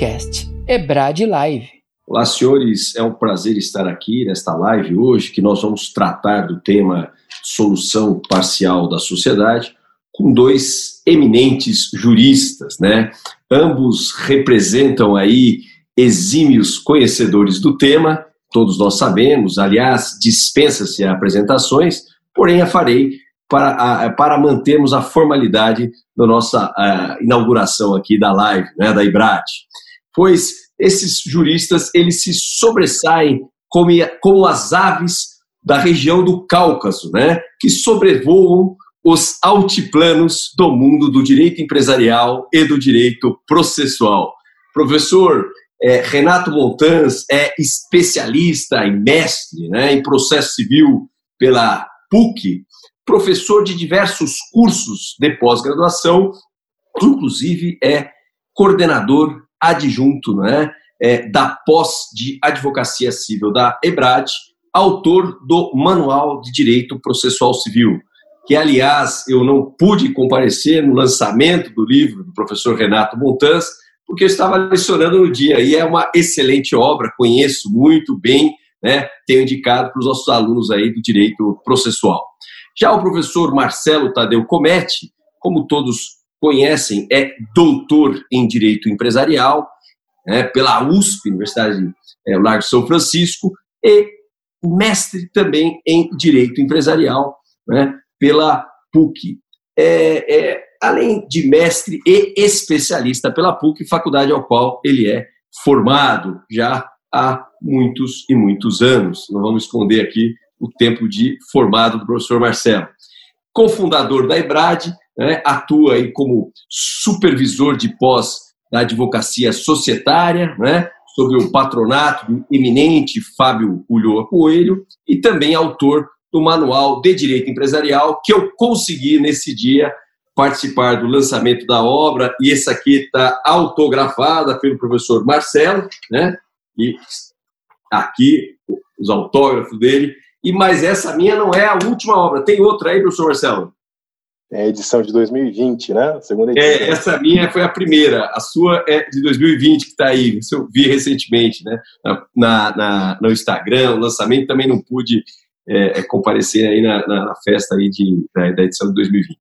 podcast Ebrad Live. Olá, senhores, é um prazer estar aqui nesta live hoje, que nós vamos tratar do tema solução parcial da sociedade com dois eminentes juristas, né? Ambos representam aí exímios conhecedores do tema, todos nós sabemos, aliás, dispensa-se apresentações, porém a farei para, a, para mantermos a formalidade da nossa a, inauguração aqui da live, né, da IBRAT. Pois esses juristas, eles se sobressaem como, como as aves da região do Cáucaso, né, que sobrevoam os altiplanos do mundo do direito empresarial e do direito processual. Professor é, Renato Montans é especialista e mestre né, em processo civil pela PUC, professor de diversos cursos de pós-graduação, inclusive é coordenador adjunto né, é, da pós de advocacia civil da EBRAD, autor do Manual de Direito Processual Civil, que, aliás, eu não pude comparecer no lançamento do livro do professor Renato Montans, porque eu estava lecionando no dia, e é uma excelente obra, conheço muito bem, né, tenho indicado para os nossos alunos aí do direito processual. Já o professor Marcelo Tadeu Comete, como todos conhecem, é doutor em Direito Empresarial né, pela USP, Universidade é, Largo São Francisco, e mestre também em Direito Empresarial né, pela PUC. É, é, além de mestre e especialista pela PUC, faculdade ao qual ele é formado já há muitos e muitos anos. Não vamos esconder aqui o tempo de formado do professor Marcelo. Cofundador da EBRAD, né, atua aí como supervisor de pós da advocacia societária, né, sob o patronato do eminente Fábio Ulloa Coelho, e também autor do Manual de Direito Empresarial, que eu consegui nesse dia participar do lançamento da obra, e essa aqui está autografada pelo professor Marcelo, né? E aqui os autógrafos dele, e mas essa minha não é a última obra. Tem outra aí, professor Marcelo? É a edição de 2020, né? segunda é, edição. É, essa minha foi a primeira. A sua é de 2020, que está aí. Isso eu vi recentemente, né? Na, na, no Instagram, o lançamento também não pude é, é comparecer aí na, na, na, festa aí de, da, da, edição de 2020.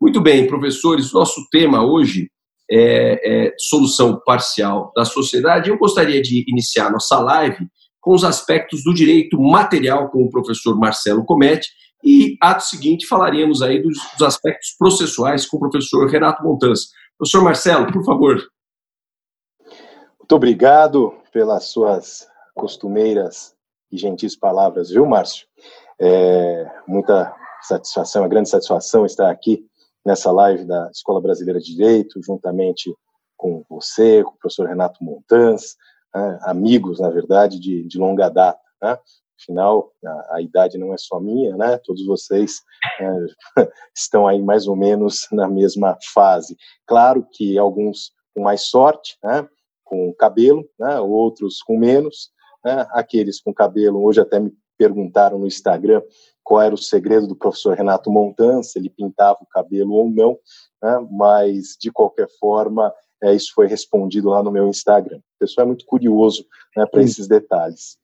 Muito bem, professores, nosso tema hoje é, é solução parcial da sociedade. Eu gostaria de iniciar nossa live com os aspectos do direito material com o professor Marcelo Comete e, ato seguinte, falaríamos aí dos, dos aspectos processuais com o professor Renato Montans. Professor Marcelo, por favor. Muito obrigado pelas suas costumeiras e gentis palavras, viu, Márcio? É, muita satisfação, uma grande satisfação estar aqui nessa live da Escola Brasileira de Direito, juntamente com você, com o professor Renato Montans, né, amigos, na verdade, de, de longa data. Né? Afinal, a, a, idade não é só minha, né? Todos vocês é, estão aí mais ou menos na mesma fase. Claro que alguns com mais sorte, né? Com cabelo, né? Outros com menos. Né? Aqueles com cabelo, hoje até me perguntaram no Instagram qual era o segredo do professor Renato Montan, se ele pintava o cabelo ou não, né? mas de qualquer forma é, isso foi respondido lá no meu Instagram. O pessoal é muito curioso né, para esses detalhes.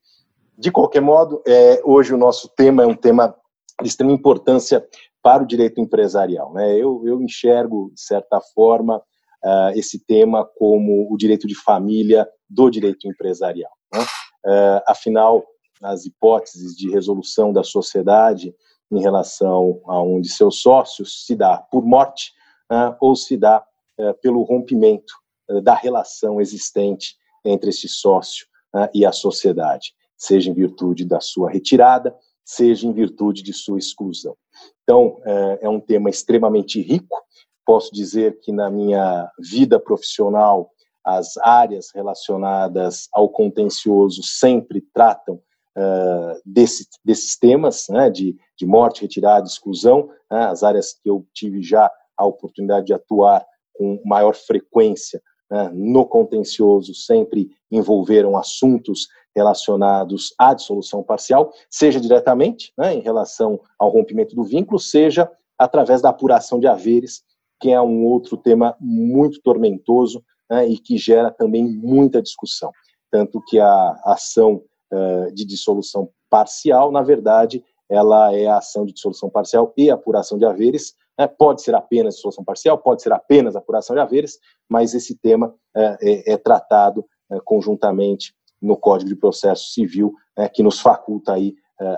De qualquer modo, é, hoje o nosso tema é um tema de extrema importância para o direito empresarial. Né? Eu, eu enxergo, de certa forma, uh, esse tema como o direito de família do direito empresarial. Né? Uh, afinal, as hipóteses de resolução da sociedade em relação a um de seus sócios se dá por morte uh, ou se dá eh, pelo rompimento eh, da relação existente entre esse sócio né, e a sociedade, seja em virtude da sua retirada, seja em virtude de sua exclusão. Então, eh, é um tema extremamente rico. Posso dizer que na minha vida profissional, as áreas relacionadas ao contencioso sempre tratam uh, desse, desses temas, né, de, de morte, retirada, exclusão, né, as áreas que eu tive já a oportunidade de atuar com maior frequência né, no contencioso sempre envolveram assuntos relacionados à dissolução parcial, seja diretamente né, em relação ao rompimento do vínculo, seja através da apuração de haveres, que é um outro tema muito tormentoso né, e que gera também muita discussão. Tanto que a ação uh, de dissolução parcial, na verdade, ela é a ação de dissolução parcial e apuração de haveres. Né, pode ser apenas dissolução parcial, pode ser apenas apuração de haveres, mas esse tema uh, é, é, tratado uh, conjuntamente no Código de Processo Civil, né, que nos faculta aí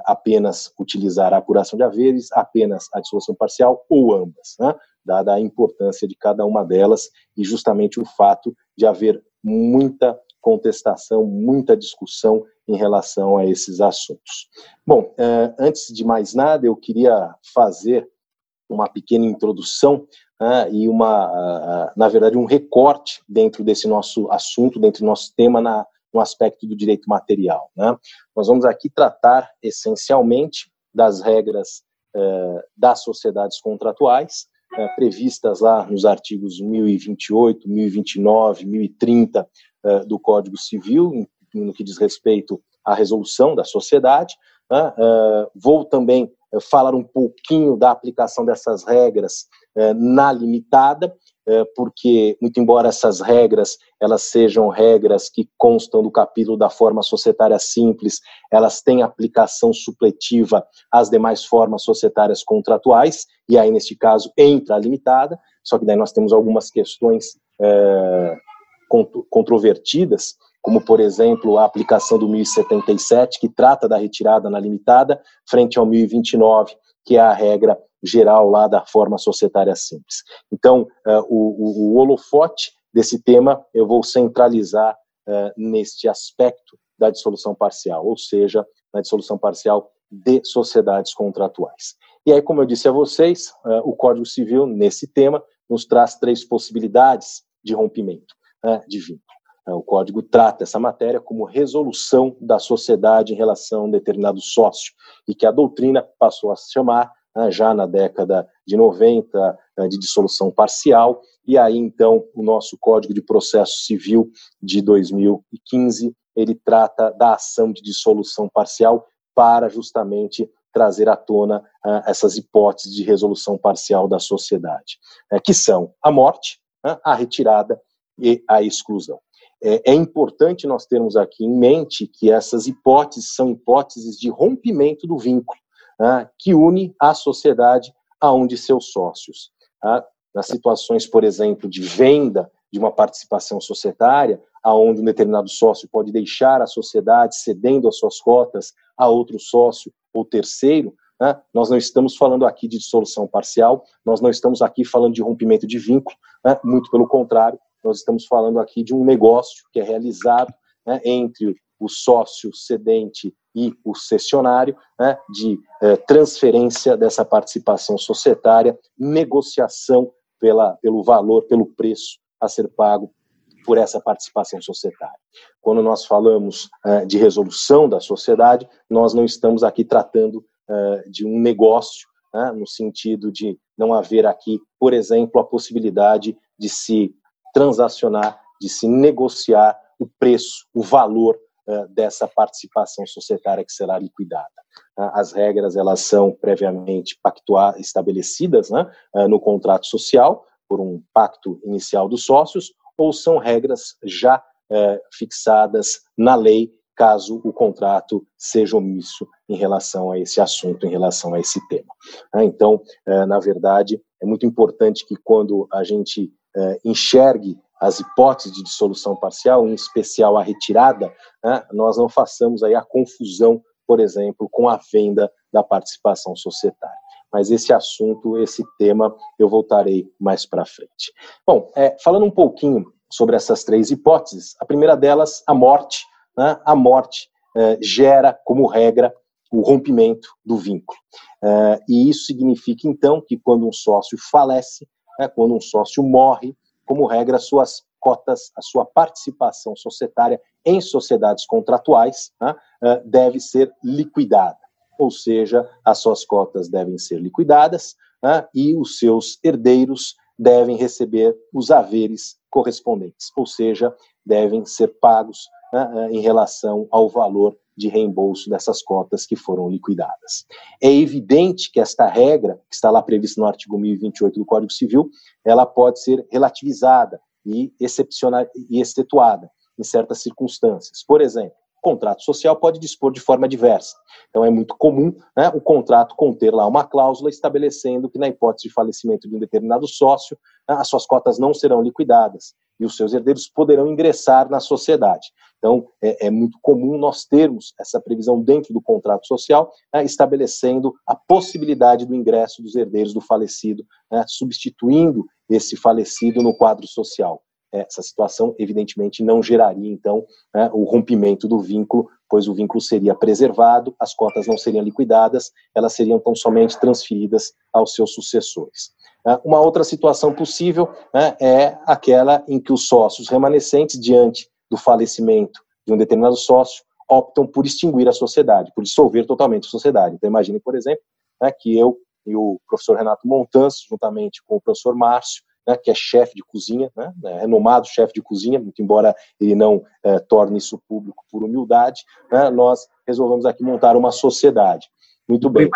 apenas utilizar a apuração de haveres, apenas a dissolução parcial ou ambas. Né? dada a importância de cada uma delas e justamente o fato de haver muita contestação, muita discussão em relação a esses assuntos. Bom, eh, antes de mais nada, eu queria fazer uma pequena introdução né, e uma, na verdade, um recorte dentro desse nosso assunto, dentro do nosso tema na, no aspecto do direito material. Né? Nós vamos aqui tratar essencialmente das regras eh, das sociedades contratuais, é, previstas lá nos artigos 1028, 1029, 1030 é, do Código Civil, no que diz respeito à resolução da sociedade. Né? É, vou também é, falar um pouquinho da aplicação dessas regras é, na limitada, porque, muito embora essas regras elas sejam regras que constam do capítulo da forma societária simples, elas têm aplicação supletiva às demais formas societárias contratuais, e aí, neste caso, entra a limitada, só que daí nós temos algumas questões é, controvertidas, como, por exemplo, a aplicação do 1077, que trata da retirada na limitada, frente ao 1029, que é a regra geral lá da forma societária simples. Então, uh, o, o, o, holofote desse tema eu vou centralizar uh, neste aspecto da dissolução parcial, ou seja, na dissolução parcial de sociedades contratuais. E aí, como eu disse a vocês, uh, o Código Civil, nesse tema, nos traz três possibilidades de rompimento de vínculo. O código trata essa matéria como resolução da sociedade em relação a um determinado sócio, e que a doutrina passou a se chamar né, já na década de 90, né, de dissolução parcial, e aí então o nosso Código de Processo Civil de 2015, ele trata da ação de dissolução parcial para justamente trazer à tona uh, essas hipóteses de resolução parcial da sociedade, uh, que são a morte, a retirada e a exclusão. É, é, importante nós termos aqui em mente que essas hipóteses são hipóteses de rompimento do vínculo né, que une a sociedade a um de seus sócios. Tá? Nas situações, por exemplo, de venda de uma participação societária, aonde um determinado sócio pode deixar a sociedade cedendo as suas cotas a outro sócio ou terceiro, né? nós não estamos falando aqui de dissolução parcial, nós não estamos aqui falando de rompimento de vínculo, né? muito pelo contrário, nós estamos falando aqui de um negócio que é realizado né, entre o sócio cedente e o cessionário, né, de eh, transferência dessa participação societária, negociação pela, pelo valor, pelo preço a ser pago por essa participação societária. Quando nós falamos eh, de resolução da sociedade, nós não estamos aqui tratando eh, de um negócio, né, no sentido de não haver aqui, por exemplo, a possibilidade de se transacionar, de se negociar o preço, o valor dessa participação societária que será liquidada. Uh, as regras elas são previamente pactuar, estabelecidas né, uh, no contrato social por um pacto inicial dos sócios ou são regras já eh, fixadas na lei caso o contrato seja omisso em relação a esse assunto, em relação a esse tema. Então, na verdade, é muito importante que quando a gente enxergue as hipóteses de dissolução parcial, em especial a retirada, né, nós não façamos aí a confusão, por exemplo, com a venda da participação societária. Mas esse assunto, esse tema, eu voltarei mais para frente. Bom, é, falando um pouquinho sobre essas três hipóteses, a primeira delas, a morte. Né, a morte é, gera, como regra, o rompimento do vínculo. É, e isso significa, então, que quando um sócio falece, né, quando um sócio morre, como regra, suas cotas, a sua participação societária em sociedades contratuais né, eh, deve ser liquidada. Ou seja, as suas cotas devem ser liquidadas né, e os seus herdeiros devem receber os haveres correspondentes, ou seja, devem ser pagos né, eh, em relação ao valor de reembolso dessas cotas que foram liquidadas. É evidente que esta regra, que está lá prevista no artigo 1028 do Código Civil, ela pode ser relativizada, e, excepcional, e excetuada em certas circunstâncias. Por exemplo, contrato social pode dispor de forma diversa. Então, é muito comum né, o contrato conter lá uma cláusula estabelecendo que, na hipótese de falecimento de um determinado sócio, né, as suas cotas não serão liquidadas e os seus herdeiros poderão ingressar na sociedade. Então, é, é muito comum nós termos essa previsão dentro do contrato social, né, estabelecendo a possibilidade do ingresso dos herdeiros do falecido, né, substituindo esse falecido no quadro social essa situação, evidentemente, não geraria, então, né, o rompimento do vínculo, pois o vínculo seria preservado, as cotas não seriam liquidadas, elas seriam tão somente transferidas aos seus sucessores. Né. Uma outra situação possível né, é aquela em que os sócios remanescentes, diante do falecimento de um determinado sócio, optam por extinguir a sociedade, por dissolver totalmente a sociedade. Então, imagine, por exemplo, né, que eu e o professor Renato Montans, juntamente com o professor Márcio, né, que é chefe de cozinha, né, é renomado chefe de cozinha, muito embora ele não é, torne isso público por humildade, né, nós resolvemos aqui montar uma sociedade. Muito bem.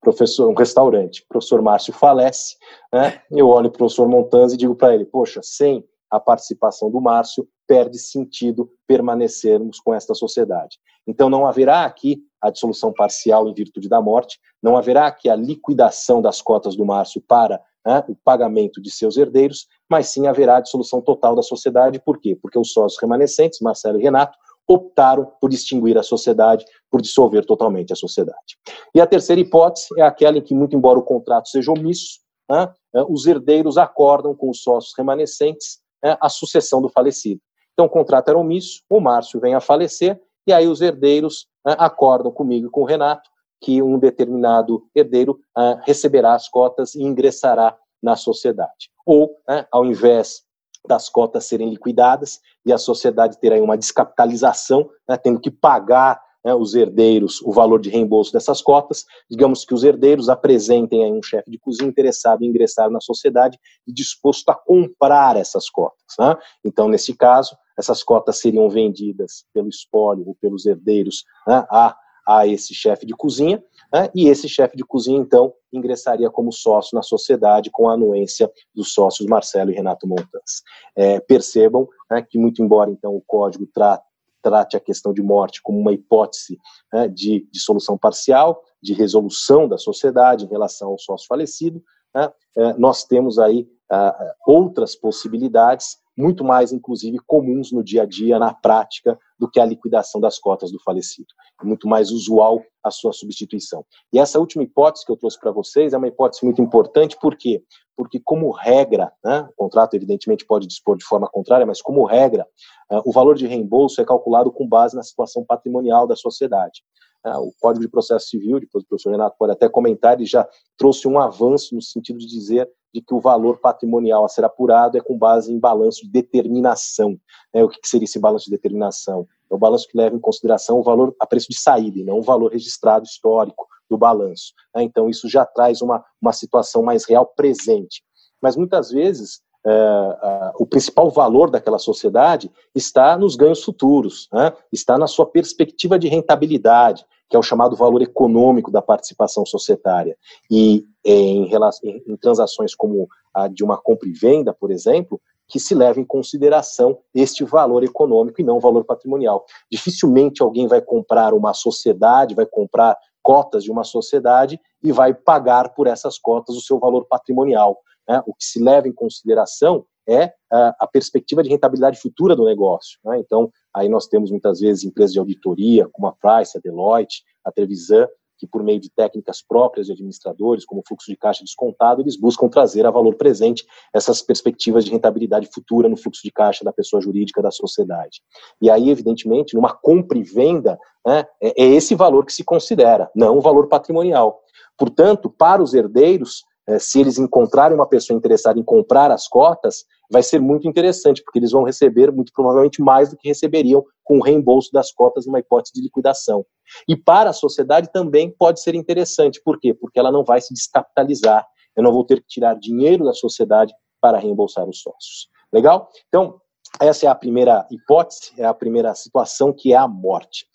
Professor, um restaurante. O professor Márcio falece, né, eu olho para o professor Montanz e digo para ele, poxa, sem a participação do Márcio, perde sentido permanecermos com esta sociedade. Então não haverá aqui a dissolução parcial em virtude da morte, não haverá aqui a liquidação das cotas do Márcio para né, o pagamento de seus herdeiros, mas sim haverá a dissolução total da sociedade. Por quê? Porque os sócios remanescentes, Marcelo e Renato, optaram por extinguir a sociedade, por dissolver totalmente a sociedade. E a terceira hipótese é aquela em que, muito embora o contrato seja omisso, né, os herdeiros acordam com os sócios remanescentes né, a sucessão do falecido. Então, o contrato era omisso, o Márcio vem a falecer, e aí os herdeiros né, acordam comigo e com o Renato que um determinado herdeiro uh, receberá as cotas e ingressará na sociedade. Ou, né, ao invés das cotas serem liquidadas e a sociedade ter aí uma descapitalização, tendo que pagar né, os herdeiros o valor de reembolso dessas cotas, digamos que os herdeiros apresentem aí um chefe de cozinha interessado em ingressar na sociedade e disposto a comprar essas cotas. Né? Então, nesse caso, essas cotas seriam vendidas pelo espólio ou pelos herdeiros né, a, a esse chefe de cozinha, né, e esse chefe de cozinha, então, ingressaria como sócio na sociedade com a anuência dos sócios Marcelo e Renato Montans. É, percebam né, que, muito embora, então, o código trate, trate a questão de morte como uma hipótese né, de, de solução parcial, de resolução da sociedade em relação ao sócio falecido, né, é, nós temos aí uh, outras possibilidades muito mais, inclusive, comuns no dia a dia, na prática, do que a liquidação das cotas do falecido. É muito mais usual a sua substituição. E essa última hipótese que eu trouxe para vocês é uma hipótese muito importante, por quê? Porque, como regra, né, o contrato, evidentemente, pode dispor de forma contrária, mas, como regra, uh, o valor de reembolso é calculado com base na situação patrimonial da sociedade. Uh, o Código de Processo Civil, depois o professor Renato pode até comentar, ele já trouxe um avanço no sentido de dizer de que o valor patrimonial a ser apurado é com base em balanço de determinação. Né? O que seria esse balanço de determinação? É o balanço que leva em consideração o valor a preço de saída, e não o valor registrado histórico do balanço. Né? Então, isso já traz uma, uma situação mais real presente. Mas muitas vezes é, a, o principal valor daquela sociedade está nos ganhos futuros, né? está na sua perspectiva de rentabilidade, que é o chamado valor econômico da participação societária. E em, relação, em transações como a de uma compra e venda, por exemplo, que se leva em consideração este valor econômico e não o valor patrimonial. Dificilmente alguém vai comprar uma sociedade, vai comprar cotas de uma sociedade e vai pagar por essas cotas o seu valor patrimonial. Né? O que se leva em consideração é a, a perspectiva de rentabilidade futura do negócio. Né? Então, aí nós temos muitas vezes empresas de auditoria, como a Price, a Deloitte, a Trevisan, que por meio de técnicas próprias de administradores, como fluxo de caixa descontado, eles buscam trazer a valor presente essas perspectivas de rentabilidade futura no fluxo de caixa da pessoa jurídica da sociedade. E aí, evidentemente, numa compra e venda, né, é, é esse valor que se considera, não o valor patrimonial. Portanto, para os herdeiros, se eles encontrarem uma pessoa interessada em comprar as cotas, vai ser muito interessante, porque eles vão receber, muito provavelmente, mais do que receberiam com o reembolso das cotas numa hipótese de liquidação. E para a sociedade também pode ser interessante, por quê? Porque ela não vai se descapitalizar, eu não vou ter que tirar dinheiro da sociedade para reembolsar os sócios. Legal? Então, essa é a primeira hipótese, é a primeira situação, que é a morte.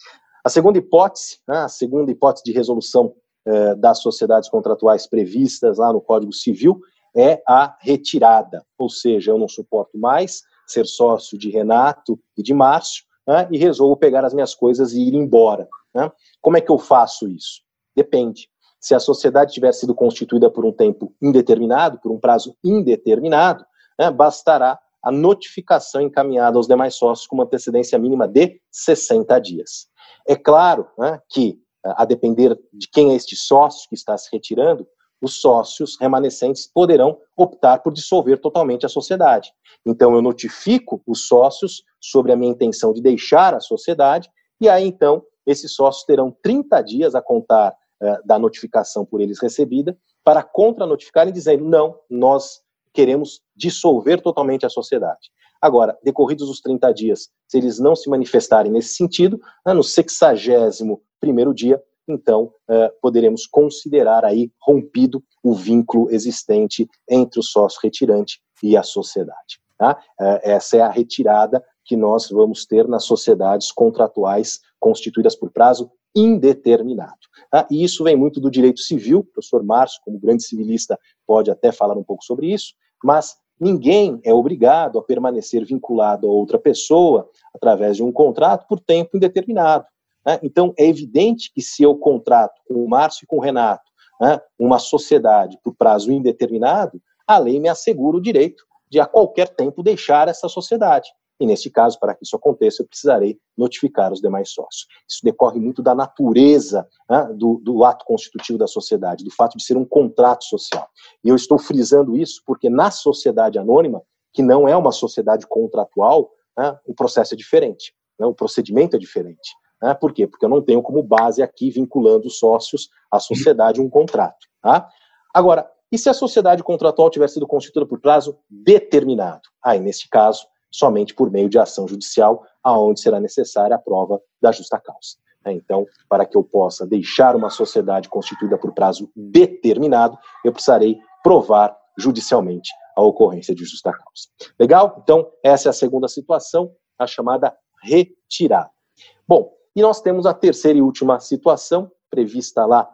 A segunda hipótese, né, a segunda hipótese de resolução eh, das sociedades contratuais previstas lá no Código Civil é a retirada, ou seja, eu não suporto mais ser sócio de Renato e de Márcio né, e resolvo pegar as minhas coisas e ir embora. Né? Como é que eu faço isso? Depende. Se a sociedade tiver sido constituída por um tempo indeterminado, por um prazo indeterminado, né, bastará a notificação encaminhada aos demais sócios com uma antecedência mínima de 60 dias. É claro né, que, a depender de quem é este sócio que está se retirando, os sócios remanescentes poderão optar por dissolver totalmente a sociedade. Então, eu notifico os sócios sobre a minha intenção de deixar a sociedade, e aí, então, esses sócios terão 30 dias a contar eh, da notificação por eles recebida para contra-notificarem dizendo: não, nós queremos dissolver totalmente a sociedade. Agora, decorridos os 30 dias, se eles não se manifestarem nesse sentido, né, no 61 primeiro dia, então eh, poderemos considerar aí rompido o vínculo existente entre o sócio retirante e a sociedade. Tá? Eh, essa é a retirada que nós vamos ter nas sociedades contratuais constituídas por prazo indeterminado. Tá? E isso vem muito do direito civil, o professor Márcio, como grande civilista, pode até falar um pouco sobre isso, mas ninguém é obrigado a permanecer vinculado a outra pessoa através de um contrato por tempo indeterminado. Né? Então, é evidente que se eu contrato com o Márcio e com o Renato né, uma sociedade por prazo indeterminado, a lei me assegura o direito de a qualquer tempo deixar essa sociedade. E neste caso, para que isso aconteça, eu precisarei notificar os demais sócios. Isso decorre muito da natureza né, do, do, ato constitutivo da sociedade, do fato de ser um contrato social. E eu estou frisando isso porque na sociedade anônima, que não é uma sociedade contratual, né, o processo é diferente, né, o procedimento é diferente. Né, por quê? Porque eu não tenho como base aqui vinculando os sócios à sociedade um contrato. Tá? Agora, e se a sociedade contratual tiver sido constituída por prazo determinado? Aí, nesse caso, somente por meio de ação judicial, aonde será necessária a prova da justa causa. Né? Então, para que eu possa deixar uma sociedade constituída por prazo determinado, eu precisarei provar judicialmente a ocorrência de justa causa. Legal? Então, essa é a segunda situação, a chamada retirada. Bom, e nós temos a terceira e última situação, prevista lá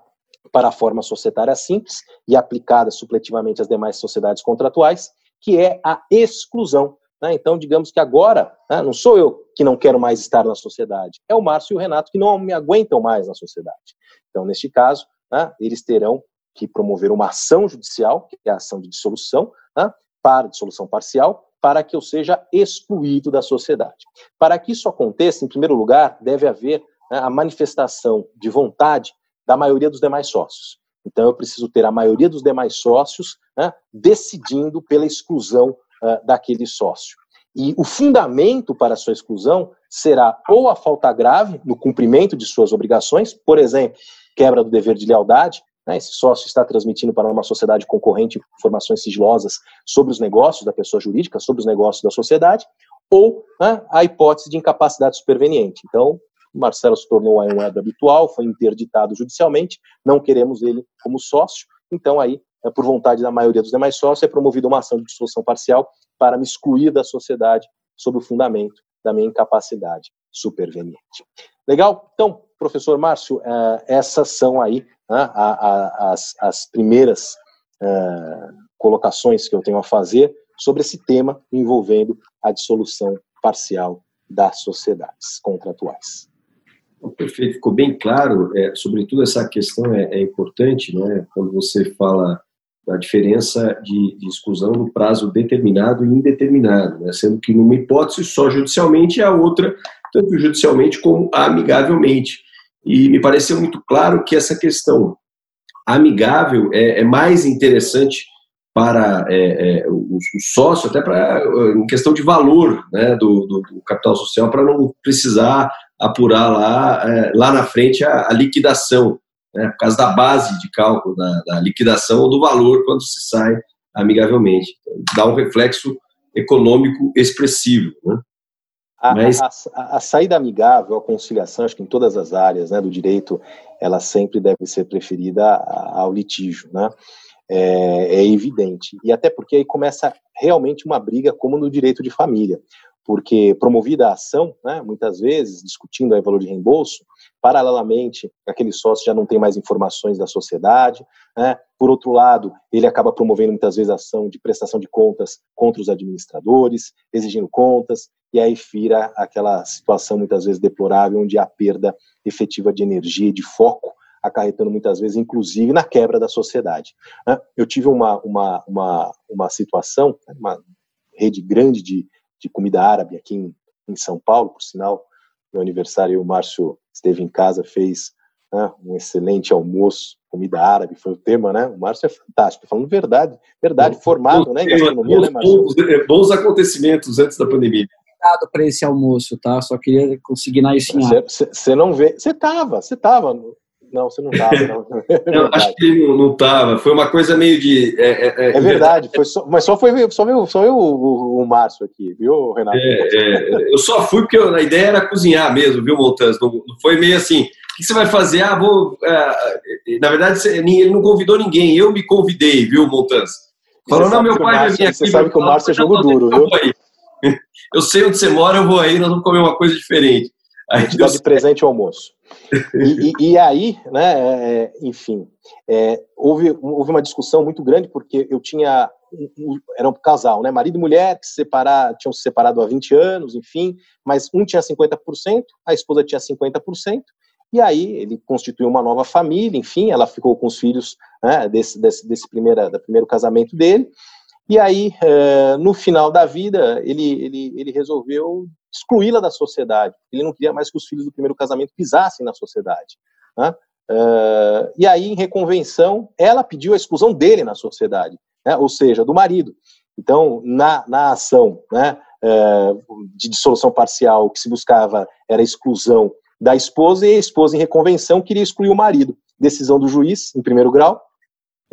para a forma societária simples e aplicada supletivamente às demais sociedades contratuais, que é a exclusão né? Então, digamos que agora, né, não sou eu que não quero mais estar na sociedade, é o Márcio e o Renato que não me aguentam mais na sociedade. Então, neste caso, né, eles terão que promover uma ação judicial, que é a ação de dissolução, né, para dissolução parcial, para que eu seja excluído da sociedade. Para que isso aconteça, em primeiro lugar, deve haver né, a manifestação de vontade da maioria dos demais sócios. Então, eu preciso ter a maioria dos demais sócios né, decidindo pela exclusão uh, daquele sócio. E o fundamento para sua exclusão será ou a falta grave no cumprimento de suas obrigações, por exemplo, quebra do dever de lealdade, né, esse sócio está transmitindo para uma sociedade concorrente informações sigilosas sobre os negócios da pessoa jurídica, sobre os negócios da sociedade, ou né, a hipótese de incapacidade superveniente. Então, Marcelo se tornou um web habitual, foi interditado judicialmente, não queremos ele como sócio, então aí por vontade da maioria dos demais sócios, é promovida uma ação de dissolução parcial para me excluir da sociedade sob o fundamento da minha incapacidade superveniente. Legal? Então, professor Márcio, é, essas são aí né, as, as primeiras é, colocações que eu tenho a fazer sobre esse tema envolvendo a dissolução parcial das sociedades contratuais. Perfeito, ficou bem claro, é, sobretudo essa questão é, é importante, né, quando você fala a diferença de, de, exclusão no prazo determinado e indeterminado, né? sendo que numa hipótese só judicialmente e a outra tanto judicialmente como amigavelmente. E me pareceu muito claro que essa questão amigável é, é mais interessante para é, é, o, o, sócio, até para em questão de valor né, do, do, do capital social, para não precisar apurar lá, é, lá na frente a, a liquidação né, por causa da base de cálculo da, da, liquidação ou do valor quando se sai amigavelmente. Então, dá um reflexo econômico expressivo. Né? A, Mas... a, a, a, saída amigável, a conciliação, acho que em todas as áreas né, do direito, ela sempre deve ser preferida ao litígio, né? É, é, evidente. E até porque aí começa realmente uma briga, como no direito de família. Porque promovida a ação, né, muitas vezes, discutindo o valor de reembolso, paralelamente, aquele sócio já não tem mais informações da sociedade, né, por outro lado, ele acaba promovendo muitas vezes a ação de prestação de contas contra os administradores, exigindo contas, e aí vira aquela situação muitas vezes deplorável, onde há perda efetiva de energia e de foco, acarretando muitas vezes, inclusive, na quebra da sociedade. Né. Eu tive uma, uma, uma, uma situação, uma rede grande de de comida árabe aqui em, em São Paulo, por sinal, meu aniversário, o Márcio esteve em casa, fez né, um excelente almoço, comida árabe, foi o tema, né? O Márcio é fantástico, falando verdade, verdade, bom, formado, bom, né, em gastronomia, bons, né, Márcio? Bons, é, bons acontecimentos antes da pandemia para esse almoço, tá? Só queria conseguir na isso Você não vê. Você tava, você tava. Não, você não estava. Não. não acho que ele não estava. Foi uma coisa meio de. É, é, é, é verdade, foi só, mas só foi só veio, só veio o, o, o Márcio aqui, viu, Renato? É, é, eu só fui porque eu, a ideia era cozinhar mesmo, viu, Montanz? Não, foi meio assim. O que você vai fazer? Ah, vou. É, na verdade, ele não convidou ninguém, eu me convidei, viu, Montanz? Falou, não, meu pai vai vir aqui. Você sabe que o Márcio é jogo duro, viu? Eu sei onde você mora, eu vou aí, nós vamos comer uma coisa diferente. Aí deu... de presente o almoço. E, e, aí, né, é, é, enfim, é, houve, houve uma discussão muito grande, porque eu tinha, era um casal, né, marido e mulher, que separaram, tinham se separado há 20 anos, enfim, mas um tinha 50%, a esposa tinha 50%, e aí ele constituiu uma nova família, enfim, ela ficou com os filhos né, desse, desse, desse primeira, do primeiro casamento dele, e aí, é, no final da vida, ele, ele, ele resolveu excluí-la da sociedade. Ele não queria mais que os filhos do primeiro casamento pisassem na sociedade. Né? Uh, e aí, em reconvenção, ela pediu a exclusão dele na sociedade, né? ou seja, do marido. Então, na, na ação né, uh, de dissolução parcial, o que se buscava era a exclusão da esposa, e a esposa, em reconvenção, queria excluir o marido. Decisão do juiz, em primeiro grau,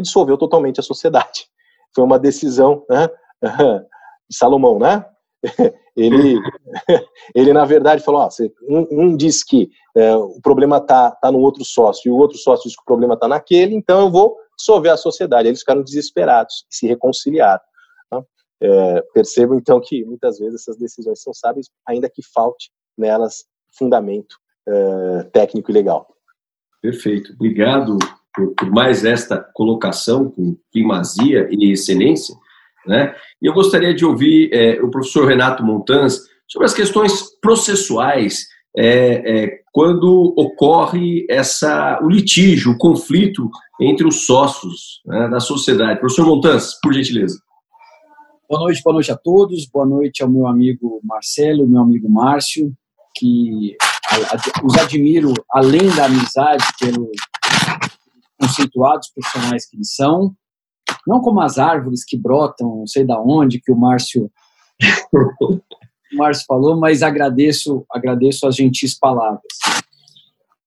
dissolveu totalmente a sociedade. Foi uma decisão né, de Salomão, né? ele, ele na verdade falou, ó, um, um diz que é, o problema está tá no outro sócio e o outro sócio diz que o problema está naquele, então eu vou dissolver a sociedade. Eles ficaram desesperados e se reconciliaram. Tá? É, percebo então que muitas vezes essas decisões são sábias, ainda que falte nelas fundamento é, técnico e legal. Perfeito. Obrigado por, por mais esta colocação com primazia e excelência. Né? E eu gostaria de ouvir é, o professor Renato Montanz sobre as questões processuais é, é, quando ocorre essa, o litígio, o conflito entre os sócios né, da sociedade. Professor Montanz, por gentileza. Boa noite, boa noite a todos, boa noite ao meu amigo Marcelo, meu amigo Márcio, que os admiro além da amizade pelos conceituados profissionais que eles são, não como as árvores que brotam, não sei da onde, que o Márcio, o Márcio falou, mas agradeço, agradeço as gentis palavras.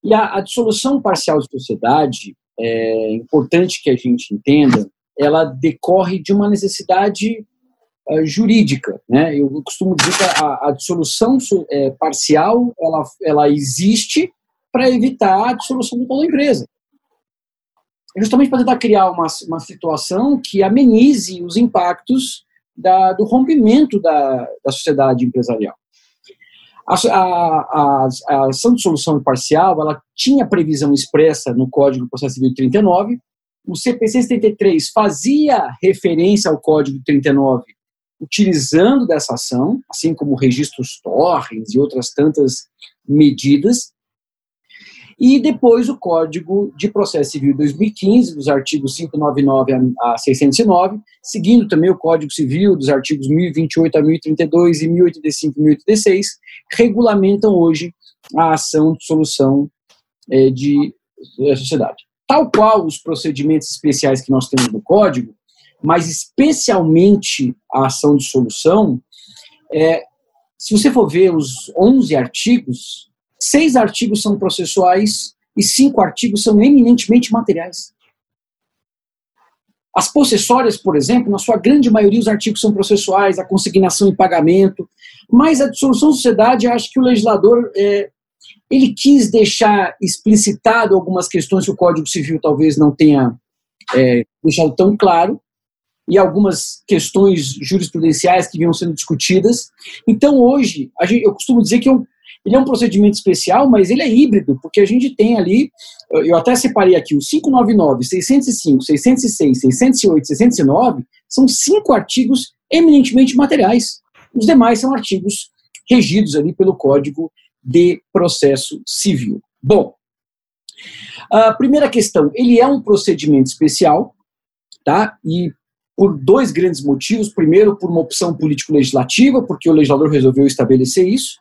E a, a dissolução parcial de sociedade, é importante que a gente entenda, ela decorre de uma necessidade uh, jurídica. Né? Eu costumo dizer que a, a dissolução é, parcial ela, ela existe para evitar a dissolução de toda a empresa justamente para tentar criar uma, uma situação que amenize os impactos da, do rompimento da, da sociedade empresarial. A, a, a, ação de solução parcial ela tinha previsão expressa no Código do Processo Civil 39, o CPC 73 fazia referência ao Código 39 utilizando dessa ação, assim como registros torrens e outras tantas medidas, e depois o Código de Processo Civil 2015, dos artigos 599 a 609, seguindo também o Código Civil dos artigos 1028 a 1032 e 1085 e 1086, regulamentam hoje a ação de solução é, de, da sociedade. Tal qual os procedimentos especiais que nós temos no Código, mas especialmente a ação de solução, é, se você for ver os 11 artigos, Seis artigos são processuais e cinco artigos são eminentemente materiais. As possessórias, por exemplo, na sua grande maioria os artigos são processuais, a consignação e pagamento, mas a dissolução da sociedade, acho que o legislador é, ele quis deixar explicitado algumas questões que o Código Civil talvez não tenha é, deixado tão claro, e algumas questões jurisprudenciais que vinham sendo discutidas. Então, hoje, gente, eu costumo dizer que um, ele é um procedimento especial, mas ele é híbrido, porque a gente tem ali, eu até separei aqui, o 599, 605, 606, 608, 609, são cinco artigos eminentemente materiais. Os demais são artigos regidos ali pelo Código de Processo Civil. Bom, a primeira questão, ele é um procedimento especial, tá? E por dois grandes motivos. Primeiro, por uma opção político-legislativa, porque o legislador resolveu estabelecer isso.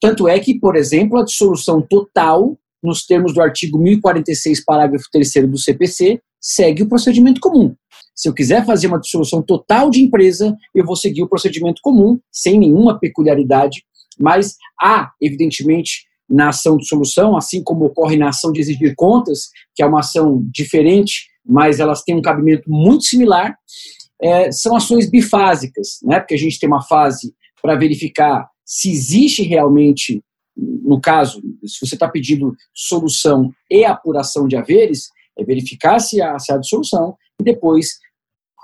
Tanto é que, por exemplo, a dissolução total, nos termos do artigo 1046, parágrafo 3 do CPC, segue o procedimento comum. Se eu quiser fazer uma dissolução total de empresa, eu vou seguir o procedimento comum, sem nenhuma peculiaridade, mas há, evidentemente, na ação de solução, assim como ocorre na ação de exigir contas, que é uma ação diferente, mas elas têm um cabimento muito similar, é, são ações bifásicas, né? porque a gente tem uma fase para verificar se existe realmente, no caso, se você está pedindo solução e apuração de haveres, é verificar se há, se há dissolução e depois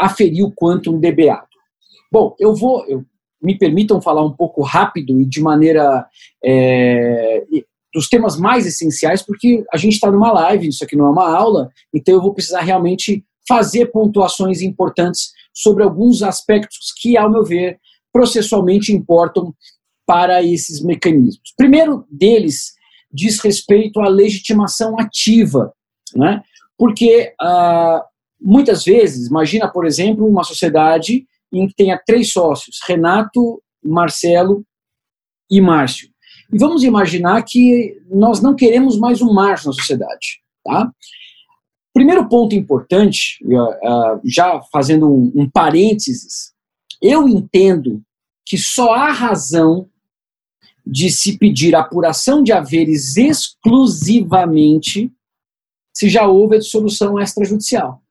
aferir o quantum debeado. Bom, eu vou, eu, me permitam falar um pouco rápido e de maneira é, dos temas mais essenciais, porque a gente está numa live, isso aqui não é uma aula, então eu vou precisar realmente fazer pontuações importantes sobre alguns aspectos que, ao meu ver, processualmente importam para esses mecanismos. Primeiro deles diz respeito à legitimação ativa, né? porque ah, muitas vezes, imagina, por exemplo, uma sociedade em que tenha três sócios, Renato, Marcelo e Márcio. E vamos imaginar que nós não queremos mais um Márcio na sociedade. Tá? Primeiro ponto importante, já fazendo um, parênteses, eu entendo que só há razão de se pedir apuração de haveres exclusivamente se já houve a dissolução extrajudicial.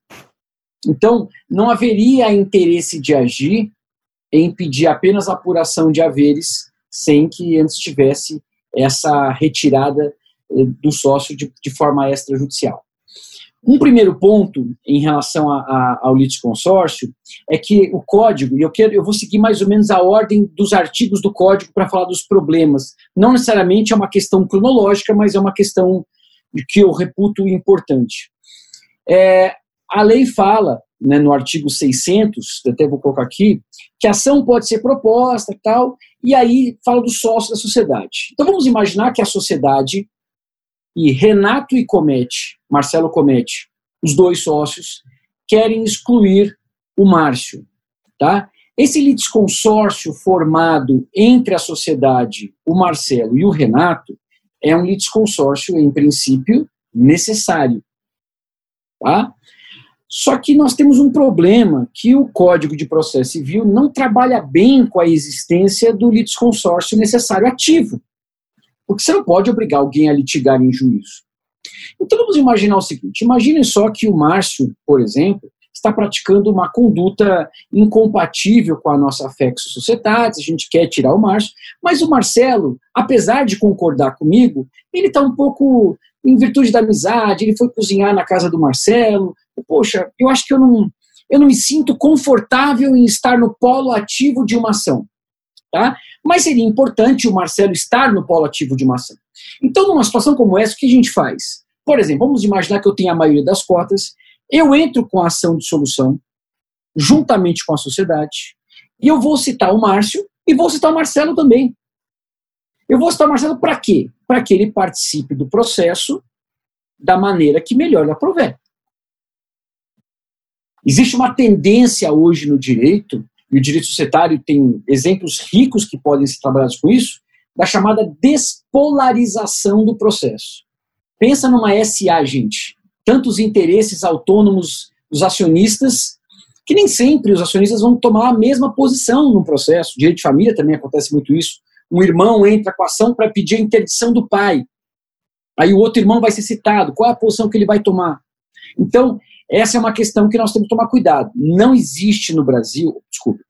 Então, não haveria interesse de agir em pedir apenas apuração de haveres sem que antes tivesse essa retirada eh, do sócio de, de forma extrajudicial. Um primeiro ponto em relação a, a, ao litisconsórcio é que o código, e eu, quero, eu vou seguir mais ou menos a ordem dos artigos do código para falar dos problemas. Não necessariamente é uma questão cronológica, mas é uma questão que eu reputo importante. É, a lei fala, né, no artigo 600, até vou colocar aqui, que a ação pode ser proposta tal, e aí fala do sócio da sociedade. Então vamos imaginar que a sociedade e Renato e Comete, Marcelo Comete, os dois sócios, querem excluir o Márcio. Tá? Esse litisconsórcio formado entre a sociedade, o Marcelo e o Renato é um litisconsórcio, em princípio, necessário. Tá? Só que nós temos um problema que o Código de Processo Civil não trabalha bem com a existência do litisconsórcio necessário ativo. Porque você não pode obrigar alguém a litigar em juízo. Então vamos imaginar o seguinte: imagine só que o Márcio, por exemplo, está praticando uma conduta incompatível com a nossa Fexo Societas, a gente quer tirar o Márcio, mas o Marcelo, apesar de concordar comigo, ele está um pouco, em virtude da amizade, ele foi cozinhar na casa do Marcelo, poxa, eu acho que eu não, eu não me sinto confortável em estar no polo ativo de uma ação. Tá? Mas seria importante o Marcelo estar no polo ativo de uma ação. Então, numa situação como essa, o que a gente faz? Por exemplo, vamos imaginar que eu tenho a maioria das cotas, eu entro com a ação de solução, juntamente com a sociedade, e eu vou citar o Márcio e vou citar o Marcelo também. Eu vou citar o Marcelo para quê? Para que ele participe do processo da maneira que melhor lhe aprover. Existe uma tendência hoje no direito, e o direito societário tem exemplos ricos que podem ser trabalhados com isso, da chamada despolarização do processo. Pensa numa SA, gente. Tantos interesses autônomos dos acionistas, que nem sempre os acionistas vão tomar a mesma posição no processo. Direito de família também acontece muito isso. Um irmão entra com a ação para pedir a interdição do pai. Aí o outro irmão vai ser citado. Qual é a posição que ele vai tomar? Então, essa é uma questão que nós temos que tomar cuidado. Não existe no Brasil, desculpe,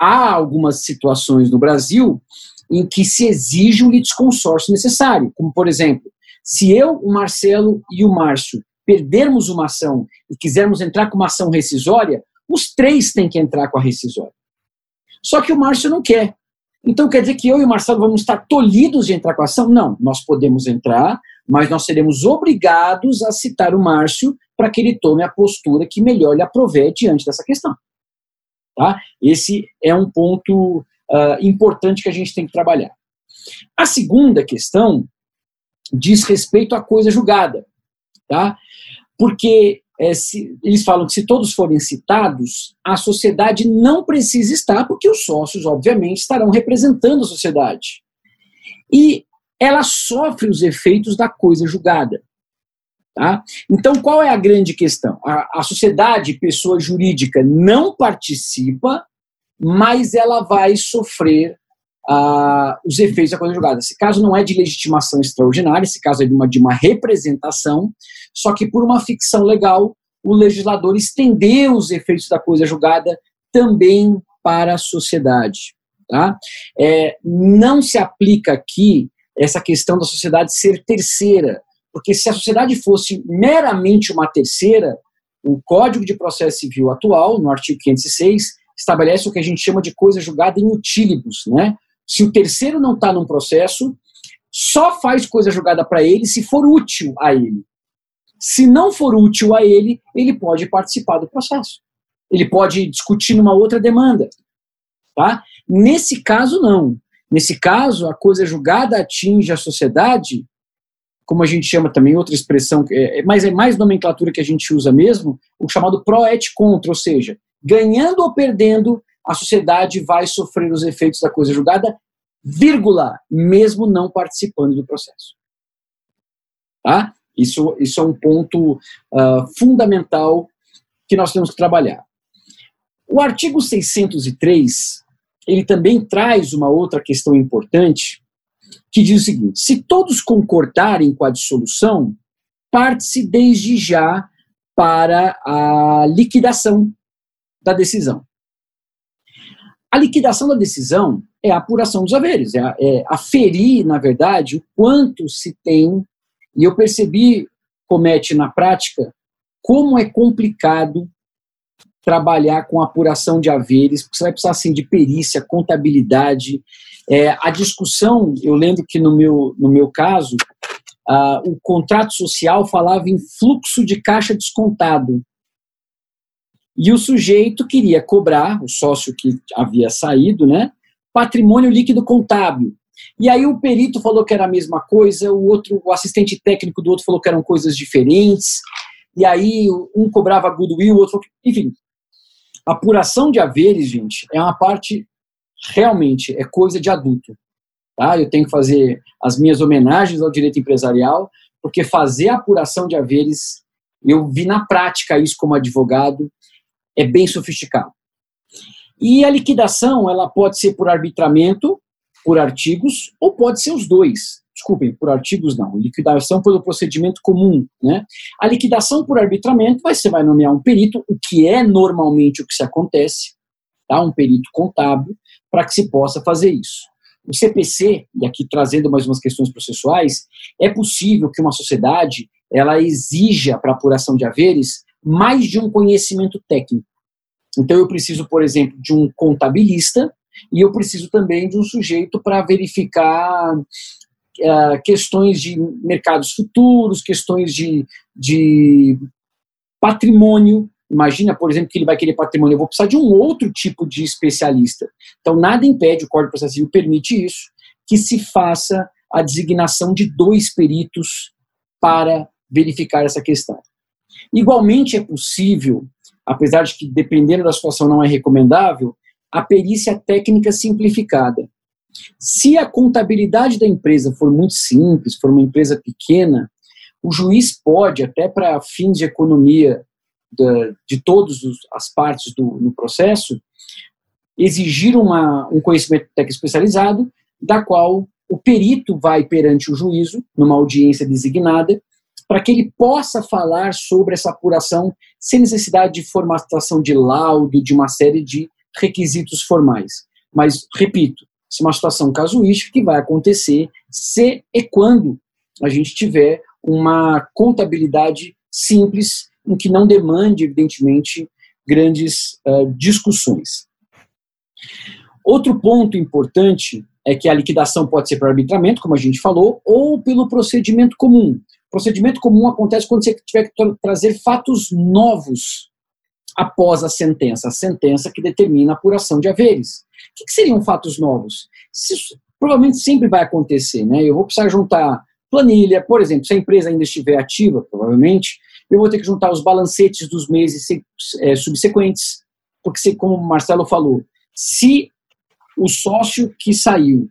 há algumas situações no Brasil em que se exige um litisconsórcio necessário, como por exemplo, se eu, o Marcelo e o Márcio perdermos uma ação e quisermos entrar com uma ação rescisória, os três têm que entrar com a rescisória. Só que o Márcio não quer. Então quer dizer que eu e o Marcelo vamos estar tolhidos de entrar com a ação? Não, nós podemos entrar, mas nós seremos obrigados a citar o Márcio para que ele tome a postura que melhor lhe aprover diante dessa questão. Tá? Esse é um ponto uh, importante que a gente tem que trabalhar. A segunda questão diz respeito à coisa julgada, tá? Porque é, se, eles falam que se todos forem citados, a sociedade não precisa estar, porque os sócios, obviamente, estarão representando a sociedade. E ela sofre os efeitos da coisa julgada. Tá? Então, qual é a grande questão? A, a sociedade, pessoa jurídica, não participa, mas ela vai sofrer ah, os efeitos da coisa julgada. Esse caso não é de legitimação extraordinária, esse caso é de uma, de uma representação, só que por uma ficção legal, o legislador estendeu os efeitos da coisa julgada também para a sociedade. Tá? É, não se aplica aqui essa questão da sociedade ser terceira, porque se a sociedade fosse meramente uma terceira, o Código de Processo Civil atual, no artigo 506, estabelece o que a gente chama de coisa julgada in utilibus, né? Se o terceiro não está num processo, só faz coisa julgada para ele se for útil a ele. Se não for útil a ele, ele pode participar do processo. Ele pode discutir numa outra demanda. Tá? Nesse caso, não. Nesse caso, a coisa julgada atinge a sociedade, como a gente chama também, outra expressão, é, mas é mais nomenclatura que a gente usa mesmo, o chamado pro et contra, ou seja, ganhando ou perdendo, a sociedade vai sofrer os efeitos da coisa julgada, vírgula, mesmo não participando do processo. Tá? Isso, isso é um ponto uh, fundamental que nós temos que trabalhar. O artigo 603, ele também traz uma outra questão importante, que diz o seguinte: se todos concordarem com a dissolução, parte-se desde já para a liquidação da decisão. A liquidação da decisão é a apuração dos haveres, é, é aferir, na verdade, o quanto se tem. E eu percebi, comete na prática, como é complicado trabalhar com apuração de haveres, porque você vai precisar assim, de perícia, contabilidade. É, a discussão, eu lembro que no meu, no meu caso, uh, o contrato social falava em fluxo de caixa descontado. E o sujeito queria cobrar, o sócio que havia saído, né, patrimônio líquido contábil. E aí o perito falou que era a mesma coisa, o outro, o assistente técnico do outro falou que eram coisas diferentes. E aí um cobrava goodwill, o outro, enfim. Apuração de haveres, gente, é uma parte realmente é coisa de adulto. Tá? Eu tenho que fazer as minhas homenagens ao direito empresarial, porque fazer apuração de haveres, eu vi na prática isso como advogado, é bem sofisticado. E a liquidação, ela pode ser por arbitramento, por artigos, ou pode ser os dois. Desculpem, por artigos não. Liquidação pelo procedimento comum. Né? A liquidação por arbitramento, você vai nomear um perito, o que é normalmente o que se acontece, tá? um perito contábil, para que se possa fazer isso. O CPC, e aqui trazendo mais umas questões processuais, é possível que uma sociedade ela exija para apuração de haveres mais de um conhecimento técnico. Então, eu preciso, por exemplo, de um contabilista e eu preciso também de um sujeito para verificar uh, questões de mercados futuros, questões de, de patrimônio. Imagina, por exemplo, que ele vai querer patrimônio. Eu vou precisar de um outro tipo de especialista. Então, nada impede, o Código de Processo Civil permite isso, que se faça a designação de dois peritos para verificar essa questão. Igualmente é possível, apesar de que dependendo da situação não é recomendável, a perícia técnica simplificada. Se a contabilidade da empresa for muito simples, for uma empresa pequena, o juiz pode, até para fins de economia de, de todas as partes do, no processo, exigir uma, um conhecimento técnico especializado, da qual o perito vai perante o juízo, numa audiência designada, para que ele possa falar sobre essa apuração sem necessidade de formatação de laudo, de uma série de requisitos formais. Mas, repito, isso é uma situação casuística que vai acontecer se e quando a gente tiver uma contabilidade simples, em que não demande, evidentemente, grandes uh, discussões. Outro ponto importante é que a liquidação pode ser por arbitramento, como a gente falou, ou pelo procedimento comum. Procedimento comum acontece quando você tiver que tra trazer fatos novos após a sentença, a sentença que determina a apuração de haveres. O que, que seriam fatos novos? Isso provavelmente sempre vai acontecer, né? Eu vou precisar juntar planilha, por exemplo, se a empresa ainda estiver ativa, provavelmente, eu vou ter que juntar os balancetes dos meses é, subsequentes, porque, como o Marcelo falou, se o sócio que saiu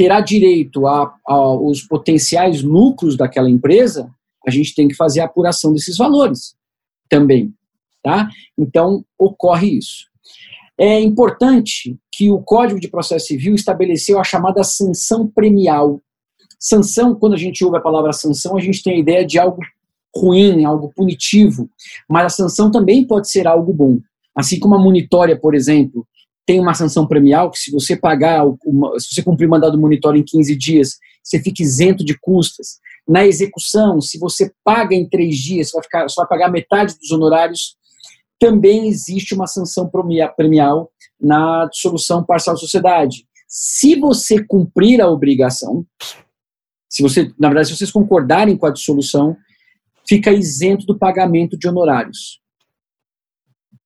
terá direito aos potenciais lucros daquela empresa, a gente tem que fazer a apuração desses valores também. Tá? Então, ocorre isso. É importante que o Código de Processo Civil estabeleceu a chamada sanção premial. Sanção, quando a gente ouve a palavra sanção, a gente tem a ideia de algo ruim, algo punitivo, mas a sanção também pode ser algo bom. Assim como a monitória, por exemplo, tem uma sanção premial que se você pagar, uma, se você cumprir o mandado monitório em 15 dias, você fica isento de custas. Na execução, se você paga em três dias, você vai, ficar, você vai pagar metade dos honorários também existe uma sanção premial na dissolução parcial de sociedade. Se você cumprir a obrigação, se você, na verdade, se vocês concordarem com a dissolução, fica isento do pagamento de honorários.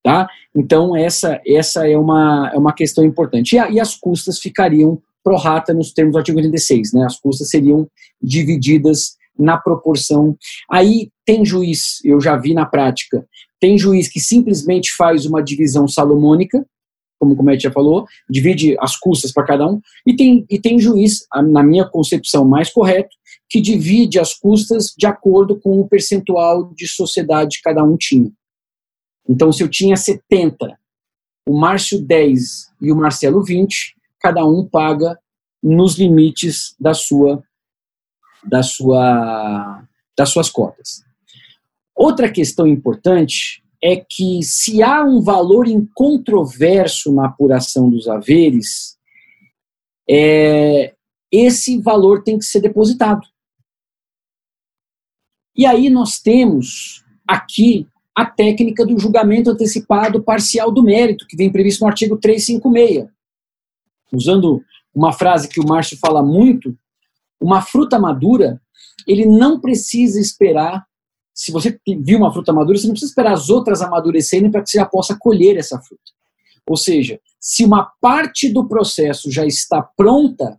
Tá? Então, essa, essa é, uma, é uma questão importante. E, a, e as custas ficariam pro rata nos termos do artigo 86, né? As custas seriam divididas na proporção. Aí tem juiz, eu já vi na prática, tem juiz que simplesmente faz uma divisão salomônica, como o Comete já falou, divide as custas para cada um, e tem, e tem juiz, na minha concepção mais correto, que divide as custas de acordo com o percentual de sociedade que cada um tinha. Então, se eu tinha 70, o Márcio 10 e o Marcelo 20, cada um paga nos limites da sua da sua das suas cotas. Outra questão importante é que se há um valor incontroverso na apuração dos haveres, é, esse valor tem que ser depositado. E aí nós temos aqui a técnica do julgamento antecipado parcial do mérito, que vem previsto no artigo 356. Usando uma frase que o Márcio fala muito, uma fruta madura, ele não precisa esperar se você viu uma fruta madura, você não precisa esperar as outras amadurecerem para que você já possa colher essa fruta. Ou seja, se uma parte do processo já está pronta,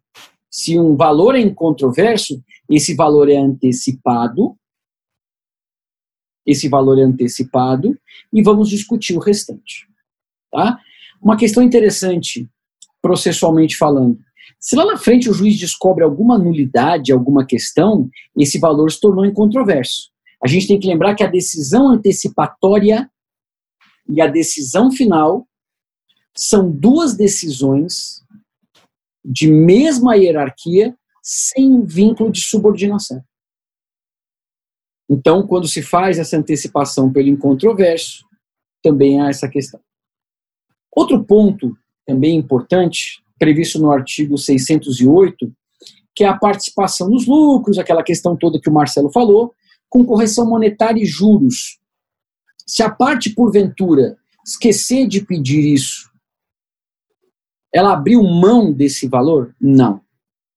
se um valor é incontroverso, esse valor é antecipado, esse valor antecipado, e vamos discutir o restante. Tá? Uma questão interessante, processualmente falando. Se lá na frente o juiz descobre alguma nulidade, alguma questão, esse valor se tornou incontroverso. A gente tem que lembrar que a decisão antecipatória e a decisão final são duas decisões de mesma hierarquia sem vínculo de subordinação. Então, quando se faz essa antecipação pelo incontroverso, também há essa questão. Outro ponto também importante, previsto no artigo 608, que é a participação nos lucros, aquela questão toda que o Marcelo falou, com correção monetária e juros. Se a parte, porventura, esquecer de pedir isso, ela abriu mão desse valor? Não.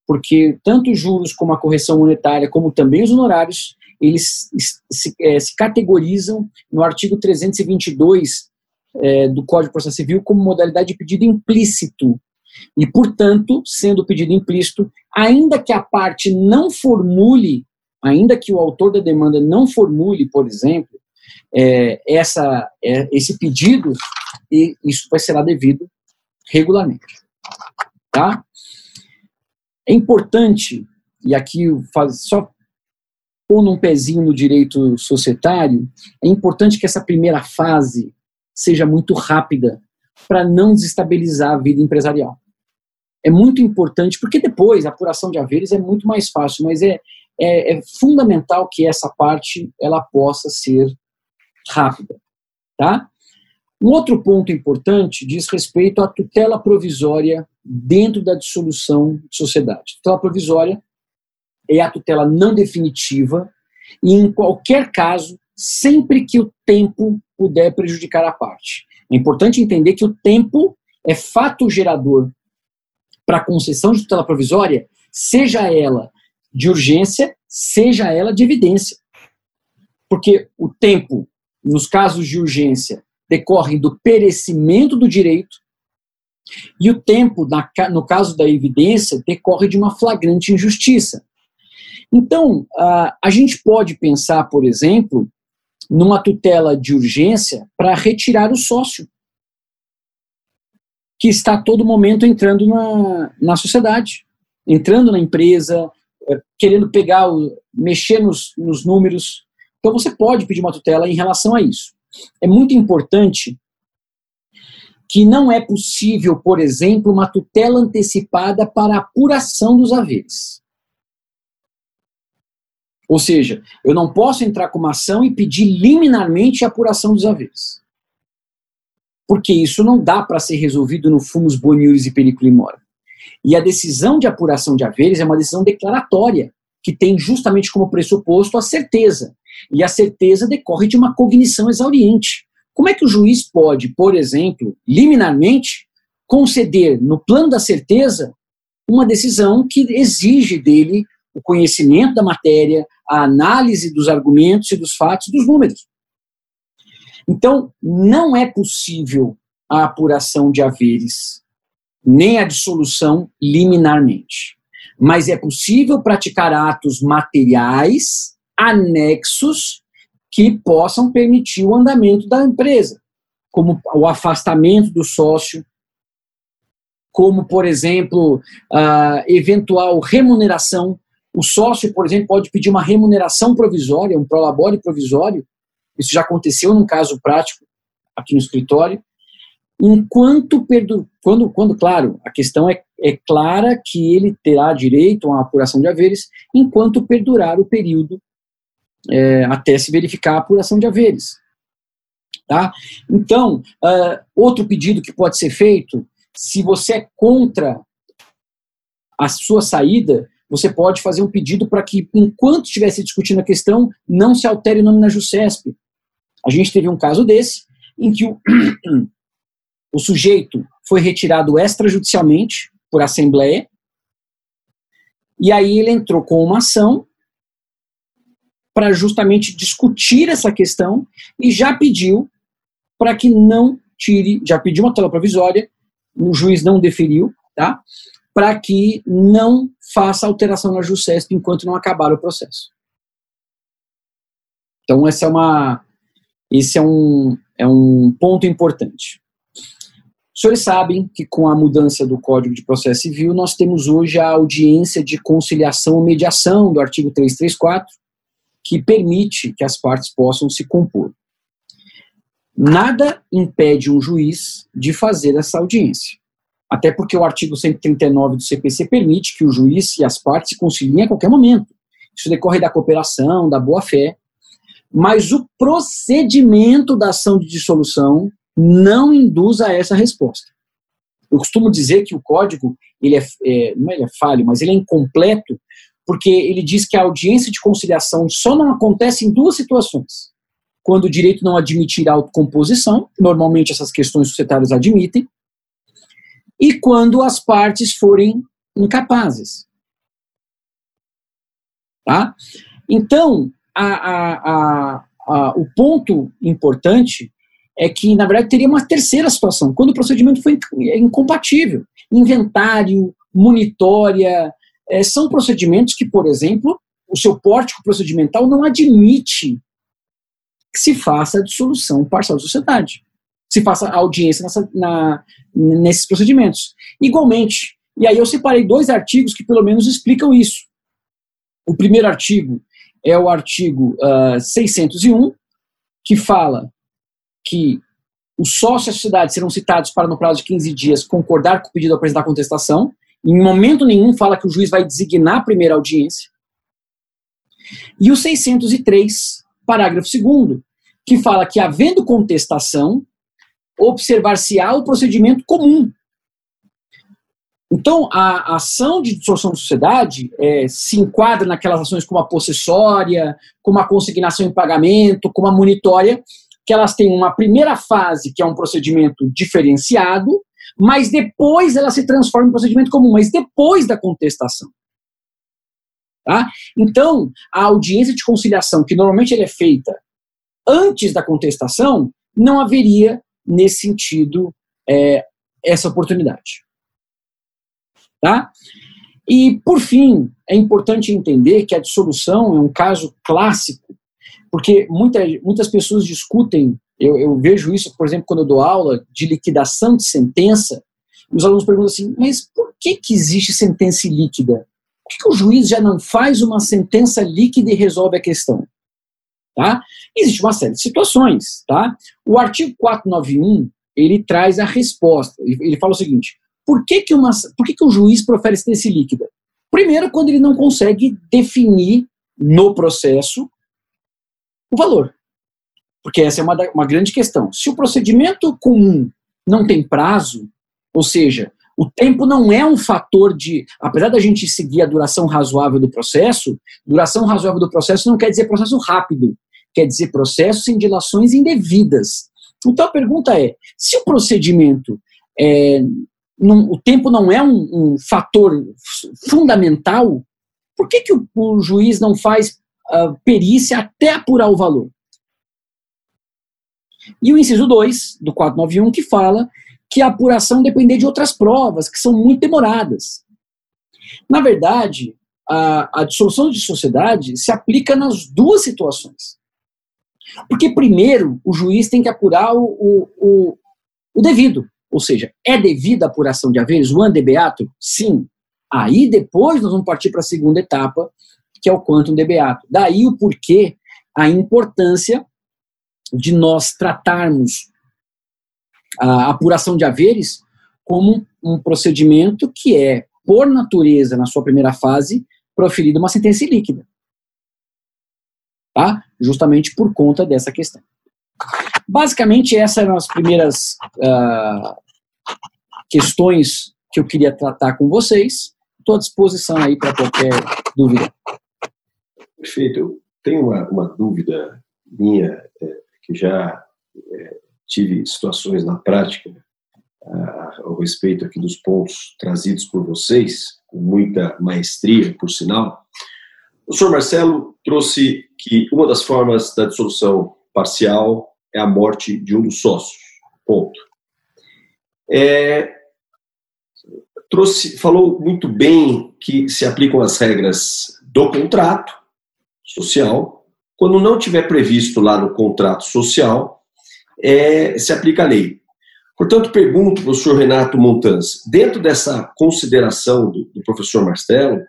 Porque tanto os juros como a correção monetária, como também os honorários, eles se, é, se categorizam no artigo 322 é, do Código de Processo Civil como modalidade de pedido implícito. E, portanto, sendo pedido implícito, ainda que a parte não formule ainda que o autor da demanda não formule, por exemplo, é, essa, é, esse pedido, e isso vai ser devido regularmente. Tá? É importante, e aqui faz, só pondo um pezinho no direito societário, é importante que essa primeira fase seja muito rápida para não desestabilizar a vida empresarial. É muito importante, porque depois a apuração de haveres é muito mais fácil, mas é, é, é fundamental que essa parte ela possa ser rápida, tá? Um outro ponto importante diz respeito à tutela provisória dentro da dissolução de sociedade. Tutela provisória é a tutela não definitiva e, em qualquer caso, sempre que o tempo puder prejudicar a parte. É importante entender que o tempo é fato gerador para a concessão de tutela provisória, seja ela de urgência, seja ela de evidência. Porque o tempo, nos casos de urgência, decorre do perecimento do direito, e o tempo, no caso da evidência, decorre de uma flagrante injustiça. Então, a gente pode pensar, por exemplo, numa tutela de urgência para retirar o sócio, que está a todo momento entrando na, na sociedade, entrando na empresa, é, querendo pegar, o, mexer nos, nos números. Então, você pode pedir uma tutela em relação a isso. É muito importante que não é possível, por exemplo, uma tutela antecipada para apuração dos haveres. Ou seja, eu não posso entrar com uma ação e pedir liminarmente a apuração dos haveres. Porque isso não dá para ser resolvido no fumus boniuris e película mora. E a decisão de apuração de haveres é uma decisão declaratória, que tem justamente como pressuposto a certeza. E a certeza decorre de uma cognição exauriente. Como é que o juiz pode, por exemplo, liminarmente, conceder, no plano da certeza, uma decisão que exige dele o conhecimento da matéria, a análise dos argumentos e dos fatos e dos números. Então, não é possível a apuração de haveres, nem a dissolução liminarmente. Mas é possível praticar atos materiais anexos que possam permitir o andamento da empresa, como o afastamento do sócio, como, por exemplo, a eventual remuneração. O sócio, por exemplo, pode pedir uma remuneração provisória, um prolabore provisório. Isso já aconteceu num caso prático aqui no escritório. Enquanto, perdu, quando, quando claro, a questão é, é clara que ele terá direito a uma apuração de haveres enquanto perdurar o período é, até se verificar a apuração de haveres. Tá? Então, uh, outro pedido que pode ser feito, se você é contra a sua saída, você pode fazer um pedido para que, enquanto estivesse discutindo a questão, não se altere o nome na JUSCESP. A gente teve um caso desse, em que o, o sujeito foi retirado extrajudicialmente por assembleia, e aí ele entrou com uma ação para justamente discutir essa questão e já pediu para que não tire, já pediu uma tela provisória, o juiz não deferiu, tá? Para que não faça alteração na JUSCESP enquanto não acabar o processo. Então, essa é uma, esse é um, é um ponto importante. Os senhores sabem que com a mudança do Código de Processo Civil, nós temos hoje a audiência de conciliação ou mediação do artigo 334, que permite que as partes possam se compor. Nada impede um juiz de fazer essa audiência. Até porque o artigo 139 do CPC permite que o juiz e as partes se conciliem a qualquer momento. Isso decorre da cooperação, da boa-fé. Mas o procedimento da ação de dissolução não induz a essa resposta. Eu costumo dizer que o código ele é, é, não é, é falho, mas ele é incompleto porque ele diz que a audiência de conciliação só não acontece em duas situações. Quando o direito não admitir autocomposição, normalmente essas questões societárias admitem, e quando as partes forem incapazes. Tá? Então, a, a, a, o ponto importante é que, na verdade, teria uma terceira situação, quando o procedimento foi incompatível. Inventário, monitória, é, são procedimentos que, por exemplo, o seu pórtico procedimental não admite que se faça a dissolução parcial da sociedade, se faça audiência nessa, na, nesses procedimentos. Igualmente, e aí eu separei dois artigos que pelo menos explicam isso. O primeiro artigo é o artigo uh, ah, 601, que fala que os sócios da sociedade serão citados para, no prazo de 15 dias, concordar com o pedido de apresentar contestação, em momento nenhum fala que o juiz vai designar a primeira audiência. E o 603, parágrafo 2 que fala que, havendo contestação, observar-se-á o procedimento comum. Então, a, ação de dissolução da sociedade é, se enquadra naquelas ações como a possessória, como a consignação em pagamento, como a monitória, que elas têm uma primeira fase, que é um procedimento diferenciado, mas depois ela se transforma em procedimento comum, mas depois da contestação. Tá? Então, a audiência de conciliação, que normalmente é feita antes da contestação, não haveria, nesse sentido, é, essa oportunidade. Tá? E, por fim, é importante entender que a dissolução é um caso clássico, porque muita, muitas pessoas discutem, eu, eu vejo isso, por exemplo, quando eu dou aula de liquidação de sentença, os alunos perguntam assim, mas por que, que existe sentença líquida? Por que, que o juiz já não faz uma sentença líquida e resolve a questão? Tá? Existe uma série de situações. Tá? O artigo 491 ele traz a resposta. Ele fala o seguinte: por que, que, uma, por que, que o juiz profere sentença líquida? Primeiro, quando ele não consegue definir no processo o valor. Porque essa é uma, uma grande questão. Se o procedimento comum não tem prazo, ou seja, o tempo não é um fator de. Apesar da gente seguir a duração razoável do processo, duração razoável do processo não quer dizer processo rápido, quer dizer processo sem dilações indevidas. Então a pergunta é: se o procedimento é, não, o tempo não é um, um, fator fundamental, por que, que o, o juiz não faz uh, perícia até apurar o valor? E o inciso 2 do 491 que fala que a apuração depender de outras provas, que são muito demoradas. Na verdade, a, a dissolução de sociedade se aplica nas duas situações. Porque, primeiro, o juiz tem que apurar o, o, o, o devido. Ou seja, é devida a apuração de haveres, o andebeato? Sim. Aí depois nós vamos partir para a segunda etapa, que é o quantum debeato. Daí o porquê, a importância de nós tratarmos a apuração de haveres como um procedimento que é, por natureza, na sua primeira fase, proferido uma sentença líquida. Tá? Justamente por conta dessa questão. Basicamente, essas eram as primeiras uh, questões que eu queria tratar com vocês. Estou à disposição aí para qualquer dúvida. Perfeito. Eu tenho uma, uma dúvida minha, é, que já é, tive situações na prática a, ao respeito aqui dos pontos trazidos por vocês, com muita maestria, por sinal. O senhor Marcelo trouxe que uma das formas da dissolução parcial é a morte de um dos sócios. Ponto. É, trouxe, falou muito bem que se aplicam as regras do contrato social. Quando não tiver previsto lá no contrato social, é, se aplica a lei. Portanto, pergunto, professor Renato Montans, dentro dessa consideração do, do professor Marcelo,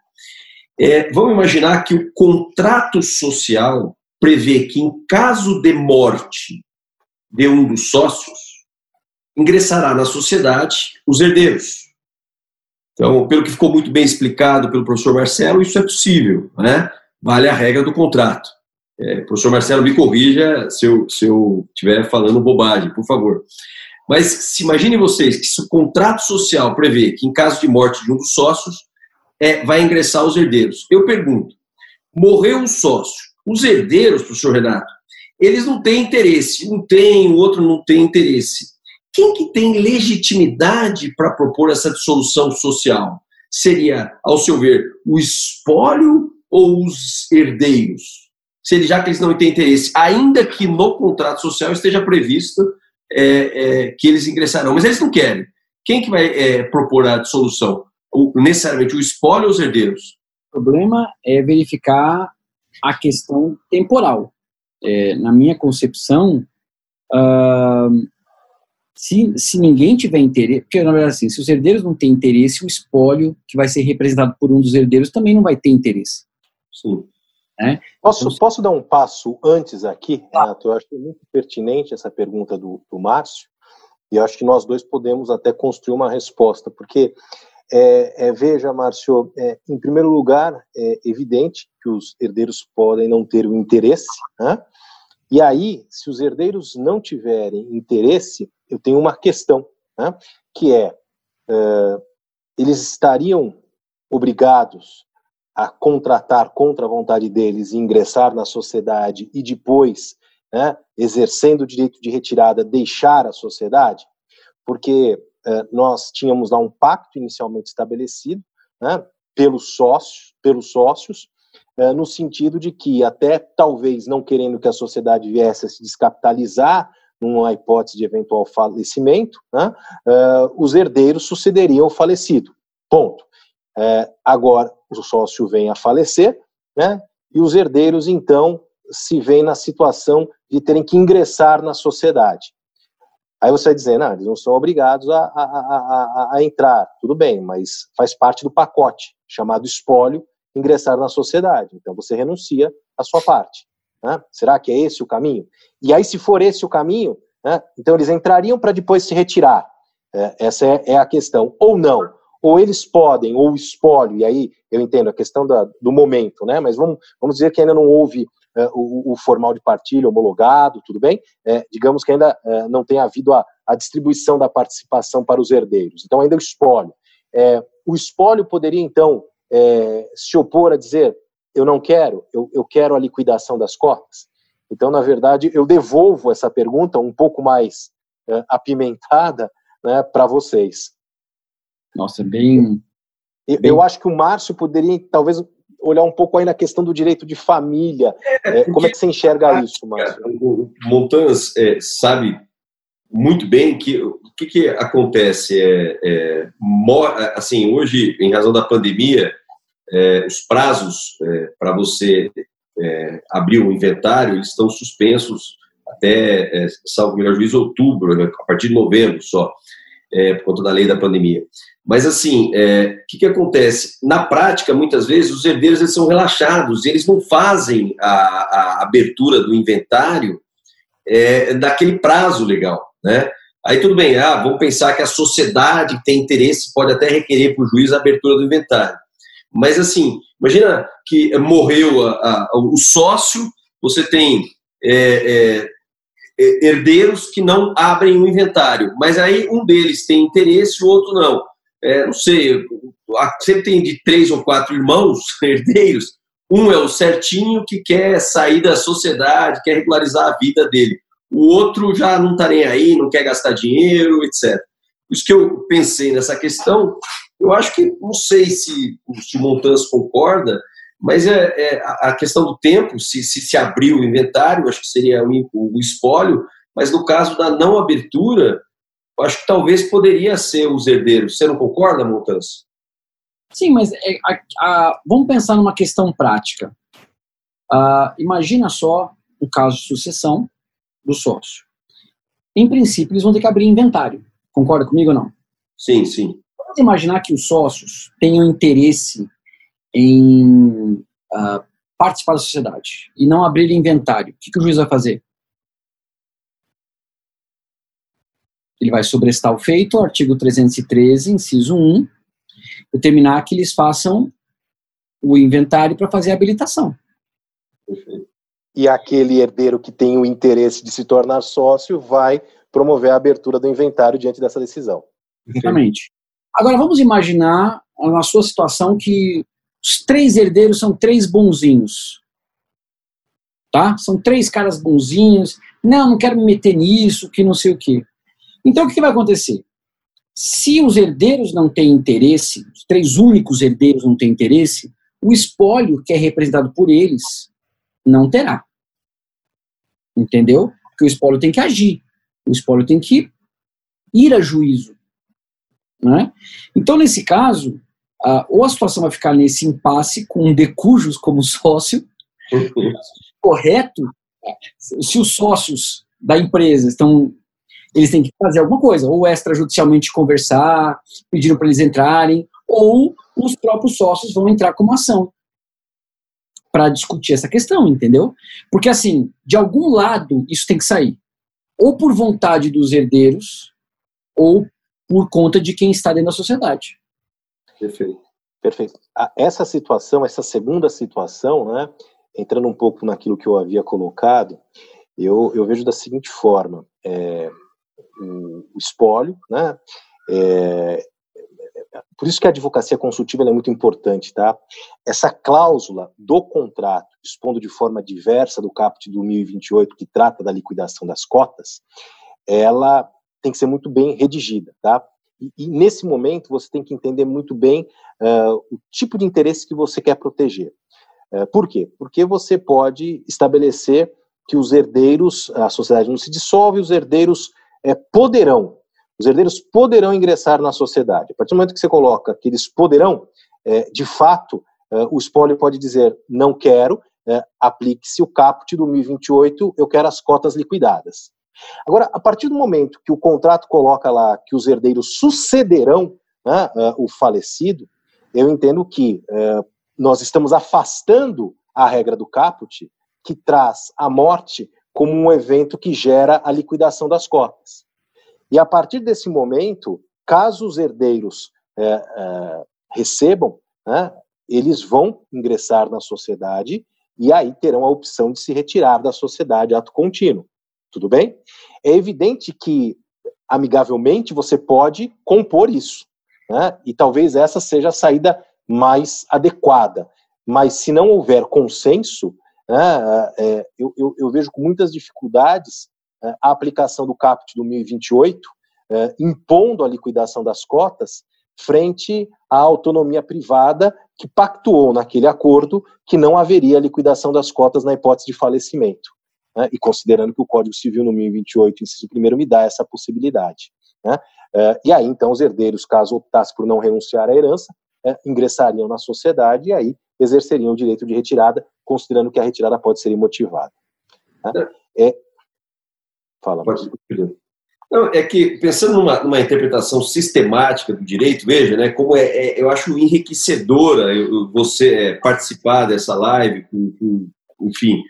é, vamos imaginar que o contrato social prevê que, em caso de morte de um dos sócios, ingressará na sociedade os herdeiros. Então, pelo que ficou muito bem explicado pelo professor Marcelo, isso é possível, né? Vale a regra do contrato. É, professor Marcelo, me corrija se eu se eu estiver falando bobagem, por favor. Mas se imaginem vocês que se o contrato social prevê que em caso de morte de um dos sócios, é, vai ingressar os herdeiros. Eu pergunto, morreu um sócio, os herdeiros, professor Renato, eles não têm interesse, um tem, o outro não tem interesse. Quem que tem legitimidade para propor essa dissolução social? Seria, ao seu ver, o espólio ou os herdeiros? se ele, já que eles não têm interesse, ainda que no contrato social esteja previsto é, é, que eles ingressarão, mas eles não querem. Quem que vai é, propor a dissolução? O, necessariamente o espólio ou os herdeiros? O problema é verificar a questão temporal. É, na minha concepção, uh, se, se ninguém tiver interesse, porque na verdade assim, se os herdeiros não têm interesse, o espólio que vai ser representado por um dos herdeiros também não vai ter interesse. Sim. Né? Posso, então, posso dar um passo antes aqui, tá. Renato? Eu acho muito pertinente essa pergunta do, do Márcio, e acho que nós dois podemos até construir uma resposta, porque, é, é, veja, Márcio, é, em primeiro lugar, é evidente que os herdeiros podem não ter o interesse, né? e aí, se os herdeiros não tiverem interesse, eu tenho uma questão, né? que é, é eles estariam obrigados a contratar contra a vontade deles e ingressar na sociedade e depois, né, exercendo o direito de retirada, deixar a sociedade? Porque nós tínhamos lá um pacto inicialmente estabelecido né, pelos sócios, pelos sócios eh, no sentido de que, até talvez não querendo que a sociedade viesse a se descapitalizar, numa hipótese de eventual falecimento, né, uh, os herdeiros sucederiam o falecido. Ponto. Agora, o sócio vem a falecer, né, e os herdeiros, então, se veem na situação de terem que ingressar na sociedade. Aí você vai dizer, não, eles não são obrigados a, a, a, a, entrar. Tudo bem, mas faz parte do pacote, chamado espólio, ingressar na sociedade. Então você renuncia à sua parte. Né? Será que é esse o caminho? E aí, se for esse o caminho, né, então eles entrariam para depois se retirar. É, essa é, é, a questão. Ou não. Ou eles podem, ou o espólio, e aí eu entendo a questão da, do momento, né? mas vamos, vamos dizer que ainda não houve o, o, formal de partilha homologado, tudo bem? É, digamos que ainda é, não tenha havido a, a, distribuição da participação para os herdeiros. Então, ainda o espólio. É, o espólio poderia, então, se opor a dizer: eu não quero, eu, eu quero a liquidação das cotas. Então, na verdade, eu devolvo essa pergunta um pouco mais é, apimentada né, para vocês. Nossa, bem, bem... Eu acho que o Márcio poderia, talvez, olhar um pouco aí na questão do direito de família. É, é, como é que você enxerga isso, Márcio? O Montanhas é, sabe muito bem que o que, que acontece é, é, assim hoje em razão da pandemia é, os prazos é, para você é, abrir um inventário eles estão suspensos até, é, salvo melhor juízo, outubro, né, a partir de novembro só, é, por conta da lei da pandemia. Mas, assim, é, o que, que acontece? Na prática, muitas vezes, os herdeiros eles são relaxados, eles não fazem a, a abertura do inventário é, daquele prazo legal, né? Aí tudo bem, ah, vamos pensar que a sociedade tem interesse, pode até requerer para o juiz a abertura do inventário. Mas assim, imagina que morreu a, a, o sócio, você tem é, é, é, herdeiros que não abrem o inventário, mas aí um deles tem interesse, o outro não. É, não sei, sempre tem de três ou quatro irmãos herdeiros, um é o certinho que quer sair da sociedade, quer regularizar a vida dele. O outro já não está nem aí, não quer gastar dinheiro, etc. Isso que eu pensei nessa questão eu acho que, não sei se, se o Montanhas concorda, mas é, é, a questão do tempo, se, se se abrir o inventário, acho que seria o, o espólio, mas no caso da não abertura, acho que talvez poderia ser os herdeiros. Você não concorda, Montanhas? Sim, mas é, a, a, vamos pensar numa questão prática. Uh, imagina só o caso de sucessão do sócio. Em princípio, eles vão ter que abrir inventário. Concorda comigo ou não? Sim, sim. Vamos imaginar que os sócios tenham interesse em uh, participar da sociedade e não abrir inventário. O que, que o juiz vai fazer? Ele vai sobrestar o feito, artigo 313, inciso 1, determinar que eles façam o inventário para fazer a habilitação. E aquele herdeiro que tem o interesse de se tornar sócio vai promover a abertura do inventário diante dessa decisão. Exatamente. Agora vamos imaginar na sua situação que os três herdeiros são três bonzinhos. Tá? São três caras bonzinhos. Não, não quero me meter nisso, que não sei o quê. Então o que vai acontecer? Se os herdeiros não têm interesse, os três únicos herdeiros não têm interesse, o espólio que é representado por eles não terá. Entendeu? Porque o espólio tem que agir. O espólio tem que ir a juízo. Né? Então, nesse caso, a, ou a situação vai ficar nesse impasse com um decujus como sócio, correto, se os sócios da empresa estão eles têm que fazer alguma coisa, ou extrajudicialmente conversar, pedindo para eles entrarem, ou os próprios sócios vão entrar como ação para discutir essa questão, entendeu? Porque assim, de algum lado isso tem que sair, ou por vontade dos herdeiros, ou por conta de quem está dentro da sociedade. Perfeito. Perfeito. Essa situação, essa segunda situação, né, entrando um pouco naquilo que eu havia colocado, eu, eu vejo da seguinte forma: é, o espólio, né, é, por isso que a advocacia consultiva é muito importante, tá? Essa cláusula do contrato, expondo de forma diversa do caput de 2028, que trata da liquidação das cotas, ela tem que ser muito bem redigida, tá? E, nesse momento você tem que entender muito bem uh, o tipo de interesse que você quer proteger. Uh, por quê? Porque você pode estabelecer que os herdeiros, a sociedade não se dissolve, os herdeiros é, poderão os herdeiros poderão ingressar na sociedade. A partir do momento que você coloca que eles poderão, de fato, o espólio pode dizer não quero, aplique-se o caput do 2028, eu quero as cotas liquidadas. Agora, a partir do momento que o contrato coloca lá que os herdeiros sucederão né, é, o falecido, eu entendo que é, nós estamos afastando a regra do caput, que traz a morte como um evento que gera a liquidação das cotas. E a partir desse momento, caso os herdeiros é, recebam, né, eles vão ingressar na sociedade e aí terão a opção de se retirar da sociedade ato contínuo. Tudo bem? É evidente que, amigavelmente, você pode compor isso. Né? E talvez essa seja a saída mais adequada. Mas se não houver consenso, né, é, eu, eu, eu, vejo com muitas dificuldades é, a aplicação do caput 2028, é, impondo a liquidação das cotas frente à autonomia privada que pactuou naquele acordo que não haveria liquidação das cotas na hipótese de falecimento. Né, e considerando que o Código Civil no 1028, inciso 1 me dá essa possibilidade. Né, é, e aí, então, os herdeiros, caso optassem por não renunciar à herança, é, ingressariam na sociedade e aí exerceriam o direito de retirada, considerando que a retirada pode ser imotivada. Né. É, Fala, Pode, não, é que, pensando numa, numa, interpretação sistemática do direito, veja, né, como é, é eu acho enriquecedora você é, participar dessa live com, com enfim,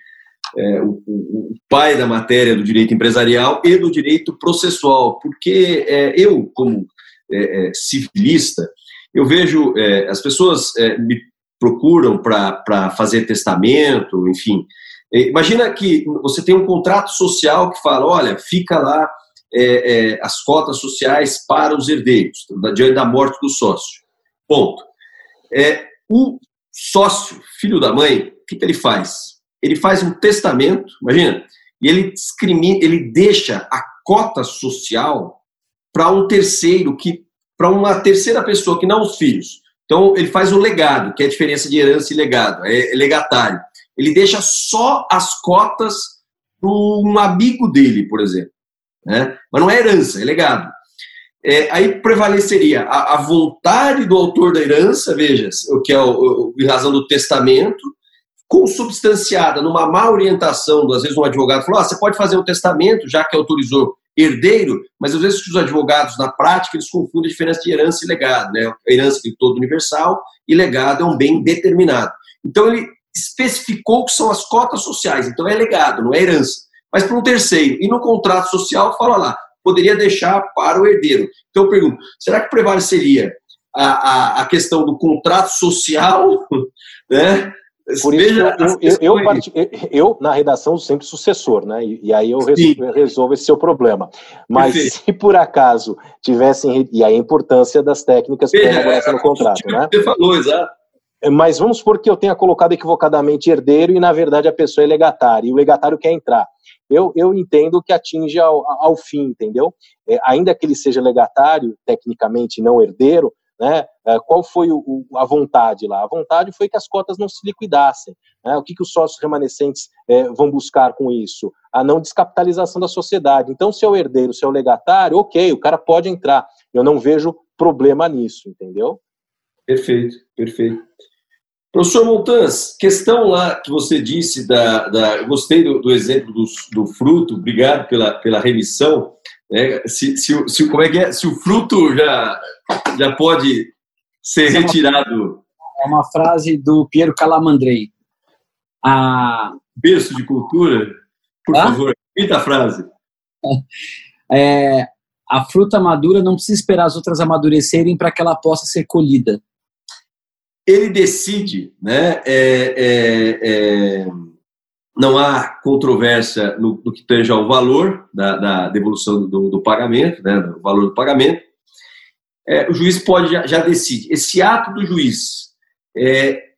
é, o, o, pai da matéria do direito empresarial e do direito processual, porque é, eu, como é, é, civilista, eu vejo as pessoas me procuram para fazer testamento, enfim, Imagina que você tem um contrato social que fala, olha, fica lá é, é, as cotas sociais para os herdeiros, diante da morte do sócio. Ponto. É, o sócio, filho da mãe, o que, que ele faz? Ele faz um testamento, imagina, e ele discrimina, ele deixa a cota social para um terceiro, que para uma terceira pessoa, que não os filhos. Então, ele faz o legado, que é a diferença de herança e legado, é, é legatário ele deixa só as cotas para um amigo dele, por exemplo. Né? Mas não é herança, é legado. É, aí prevaleceria a, a, vontade do autor da herança, veja, o que é o, o, em razão do testamento, consubstanciada numa má orientação, às vezes um advogado falou, ah, você pode fazer um testamento, já que autorizou herdeiro, mas às vezes os advogados, na prática, eles confundem a diferença de herança e legado. Né? Herança é todo universal e legado é um bem determinado. Então ele especificou que são as cotas sociais, então é legado, não é herança. Mas para um terceiro, e no contrato social, fala lá, poderia deixar para o herdeiro. Então eu pergunto, será que prevaleceria a, a, a questão do contrato social, né? Por isso, Veja, eu, eu, eu, eu, na redação, sempre sucessor, né? E, e aí eu resolvo, resolvo, esse seu problema. Mas Perfeito. se por acaso tivessem. E aí a importância das técnicas para elaboração no contrato, né? Você falou, exato. Mas vamos supor que eu tenha colocado equivocadamente herdeiro e, na verdade, a pessoa é legatária, e o legatário quer entrar. Eu, eu entendo que atinge ao, ao fim, entendeu? É, ainda que ele seja legatário, tecnicamente não herdeiro, né, é, qual foi o, a vontade lá? A vontade foi que as cotas não se liquidassem. Né? O que, que os sócios remanescentes é, vão buscar com isso? A não descapitalização da sociedade. Então, se é o herdeiro, se é o legatário, ok, o cara pode entrar. Eu não vejo problema nisso, entendeu? Perfeito, perfeito. Professor Montanz, questão lá que você disse da. da gostei do, do exemplo do, do, fruto, obrigado pela, pela remissão. Né? Se, se, se, como é que é? Se o fruto já, já pode ser é retirado. É uma frase do Piero Calamandrei. A... Berço de cultura, por ah? favor, repita a frase. É, a fruta madura não precisa esperar as outras amadurecerem para que ela possa ser colhida ele decide, né, é, é, é, não há controvérsia no, no, que tange ao valor da, da devolução do, do pagamento, né, do valor do pagamento, é, o juiz pode já, já decide. Esse ato do juiz,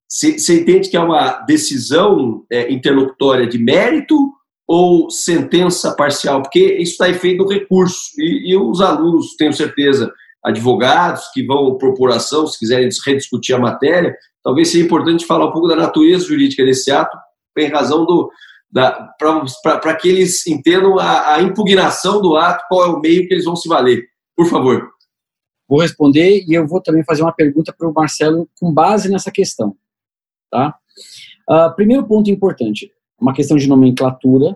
você é, entende que é uma decisão é, interlocutória de mérito ou sentença parcial? Porque isso está efeito do recurso e, e os alunos, tenho certeza, advogados que vão propor ação, se quiserem rediscutir a matéria, talvez seja importante falar um pouco da natureza jurídica desse ato, em razão do, para que eles entendam a, a, impugnação do ato, qual é o meio que eles vão se valer. Por favor. Vou responder e eu vou também fazer uma pergunta para o Marcelo com base nessa questão. Tá? Uh, primeiro ponto importante, uma questão de nomenclatura.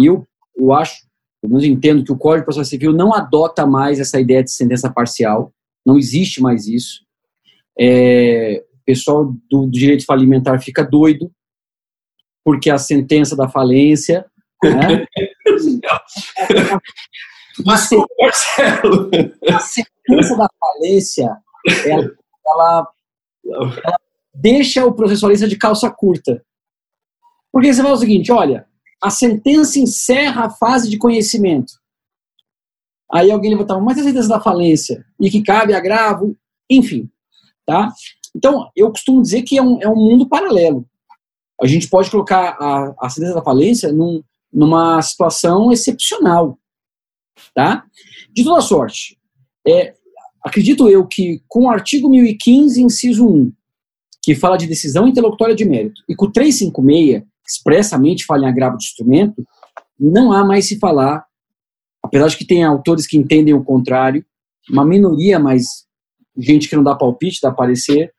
Eu, eu acho, pelo menos entendo que o Código de Processo Civil não adota mais essa ideia de sentença parcial, não existe mais isso. É, pessoal do, direito falimentar fica doido porque a sentença da falência. Né? Mas, a sentença da falência, ela, ela, ela deixa o processualista de calça curta. Porque você fala o seguinte: olha, a sentença encerra a fase de conhecimento. Aí alguém levantava, mas a sentença da falência, e que cabe agravo, enfim. Tá? Então, eu costumo dizer que é um, é um mundo paralelo a gente pode colocar a, a sentença da falência num, numa situação excepcional, tá? De toda sorte, é, acredito eu que com o artigo 1015, inciso 1, que fala de decisão interlocutória de mérito, e com o 356, expressamente fala em agravo de instrumento, não há mais se falar, apesar de que tem autores que entendem o contrário, uma minoria, mas gente que não dá palpite, dá parecer,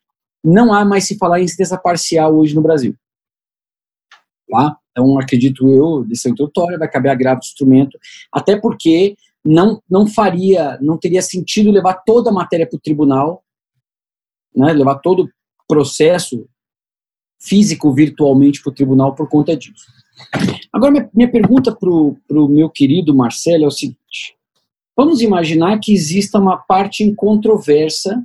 não há mais se falar em sentença parcial hoje no Brasil. Tá? Então, acredito eu, decisão introdutória, vai caber agravo de instrumento, até porque não, não faria, não teria sentido levar toda a matéria para o tribunal, né, levar todo o processo físico virtualmente para o tribunal por conta disso. Agora, minha, minha pergunta para o meu querido Marcelo é o seguinte: vamos imaginar que exista uma parte incontroversa,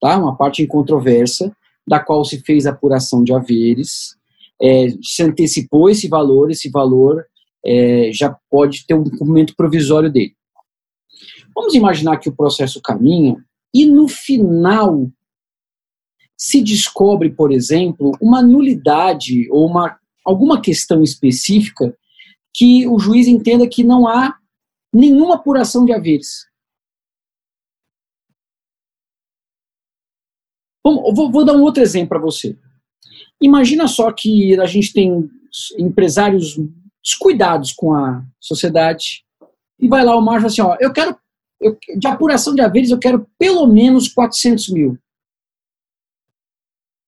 tá? uma parte incontroversa, da qual se fez apuração de haveres, é, se antecipou esse valor, esse valor é, já pode ter um cumprimento provisório dele. Vamos imaginar que o processo caminha e no final se descobre, por exemplo, uma nulidade ou uma, alguma questão específica que o juiz entenda que não há nenhuma apuração de haveres. Bom, vou, vou dar um outro exemplo para você. Imagina só que a gente tem empresários descuidados com a sociedade e vai lá o Márcio assim, ó, eu quero, eu, de apuração de haveres, eu quero pelo menos 400 mil.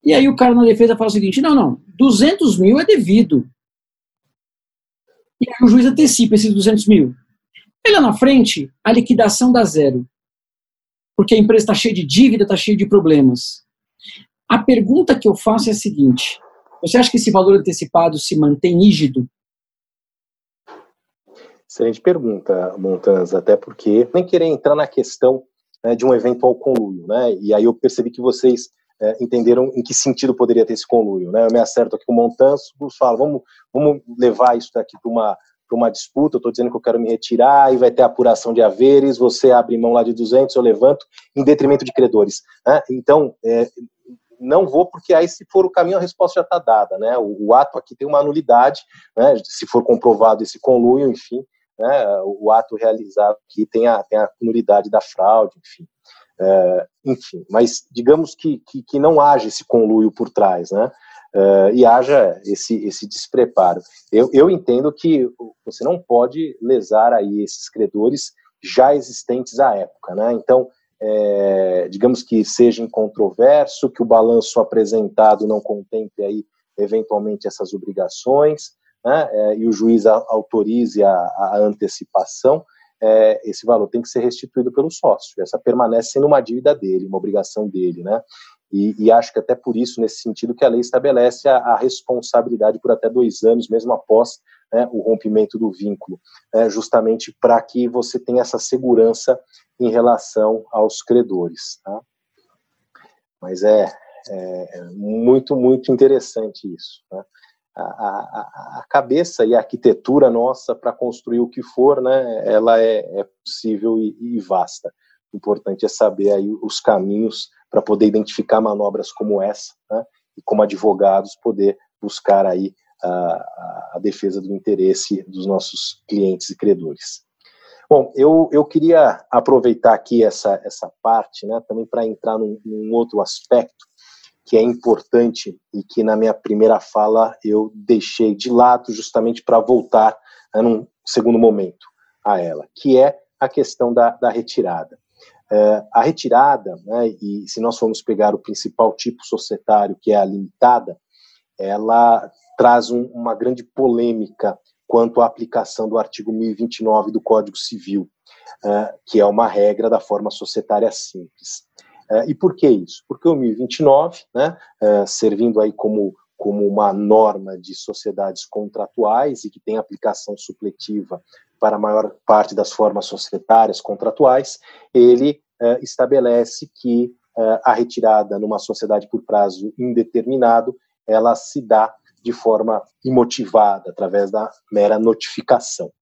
E aí o cara na defesa fala o seguinte, não, não, 200 mil é devido. E aí o juiz antecipa esses 200 mil. E lá na frente, a liquidação dá zero. Porque a empresa está cheia de dívida, está cheia de problemas. A pergunta que eu faço é a seguinte: você acha que esse valor antecipado se mantém rígido? Excelente pergunta, Montanz, até porque nem querer entrar na questão né, de um eventual conluio, né? E aí eu percebi que vocês é, entenderam em que sentido poderia ter esse conluio, né? Eu me acerto aqui com o Montanz, falo, vamos, vamos levar isso daqui para uma para uma disputa, eu estou dizendo que eu quero me retirar e vai ter apuração de haveres, você abre mão lá de 200, eu levanto, em detrimento de credores. Né? Então, é, não vou, porque aí, se for o caminho, a resposta já está dada, né? O, o, ato aqui tem uma nulidade, né? Se for comprovado esse conluio, enfim, né? O ato realizado aqui tem a, tem a nulidade da fraude, enfim. É, enfim, mas digamos que, que, que, não haja esse conluio por trás, né? É, e haja esse, esse despreparo. Eu, eu entendo que você não pode lesar aí esses credores já existentes à época, né? Então, é, digamos que seja incontroverso, que o balanço apresentado não contemple aí eventualmente essas obrigações, né, é, e o juiz autorize a, a antecipação, é, esse valor tem que ser restituído pelo sócio. Essa permanece sendo uma dívida dele, uma obrigação dele, né? E, e, acho que até por isso, nesse sentido, que a lei estabelece a, a responsabilidade por até dois anos, mesmo após né, o rompimento do vínculo, né, justamente para que você tenha essa segurança em relação aos credores. Tá? Mas é, é, muito, muito interessante isso. Né? a, a, a, cabeça e a arquitetura nossa para construir o que for, né, ela é, é possível e, e, vasta. O importante é saber aí os caminhos para poder identificar manobras como essa, né, e como advogados poder buscar aí a, a, defesa do interesse dos nossos clientes e credores. Bom, eu, eu queria aproveitar aqui essa, essa parte, né, também para entrar num, num outro aspecto que é importante e que na minha primeira fala eu deixei de lado justamente para voltar né, num segundo momento a ela, que é a questão da, da retirada. É, a retirada, né, e se nós formos pegar o principal tipo societário, que é a limitada, ela traz um, uma grande polêmica quanto à aplicação do artigo 1029 do Código Civil, uh, que é uma regra da forma societária simples. Uh, e por que isso? Porque o 1029, né, uh, servindo aí como, como uma norma de sociedades contratuais e que tem aplicação supletiva para a maior parte das formas societárias contratuais, ele estabelece que a retirada numa sociedade por prazo indeterminado, ela se dá de forma imotivada, através da mera notificação.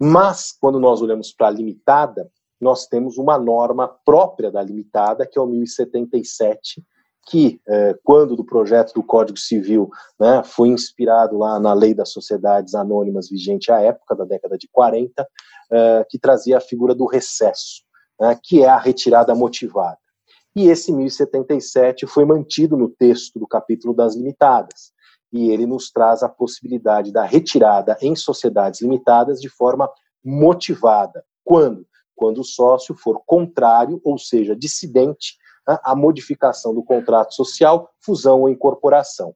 Mas, quando nós olhamos para a limitada, nós temos uma norma própria da limitada, que é o 1077, que, eh, quando do projeto do Código Civil né, foi inspirado lá na Lei das Sociedades Anônimas vigente à época, da década de 40, eh, que trazia a figura do recesso, né, que é a retirada motivada. E esse 1077 foi mantido no texto do capítulo das limitadas e ele nos traz a possibilidade da retirada em sociedades limitadas de forma motivada. Quando? Quando o sócio for contrário, ou seja, dissidente né, à modificação do contrato social, fusão ou incorporação.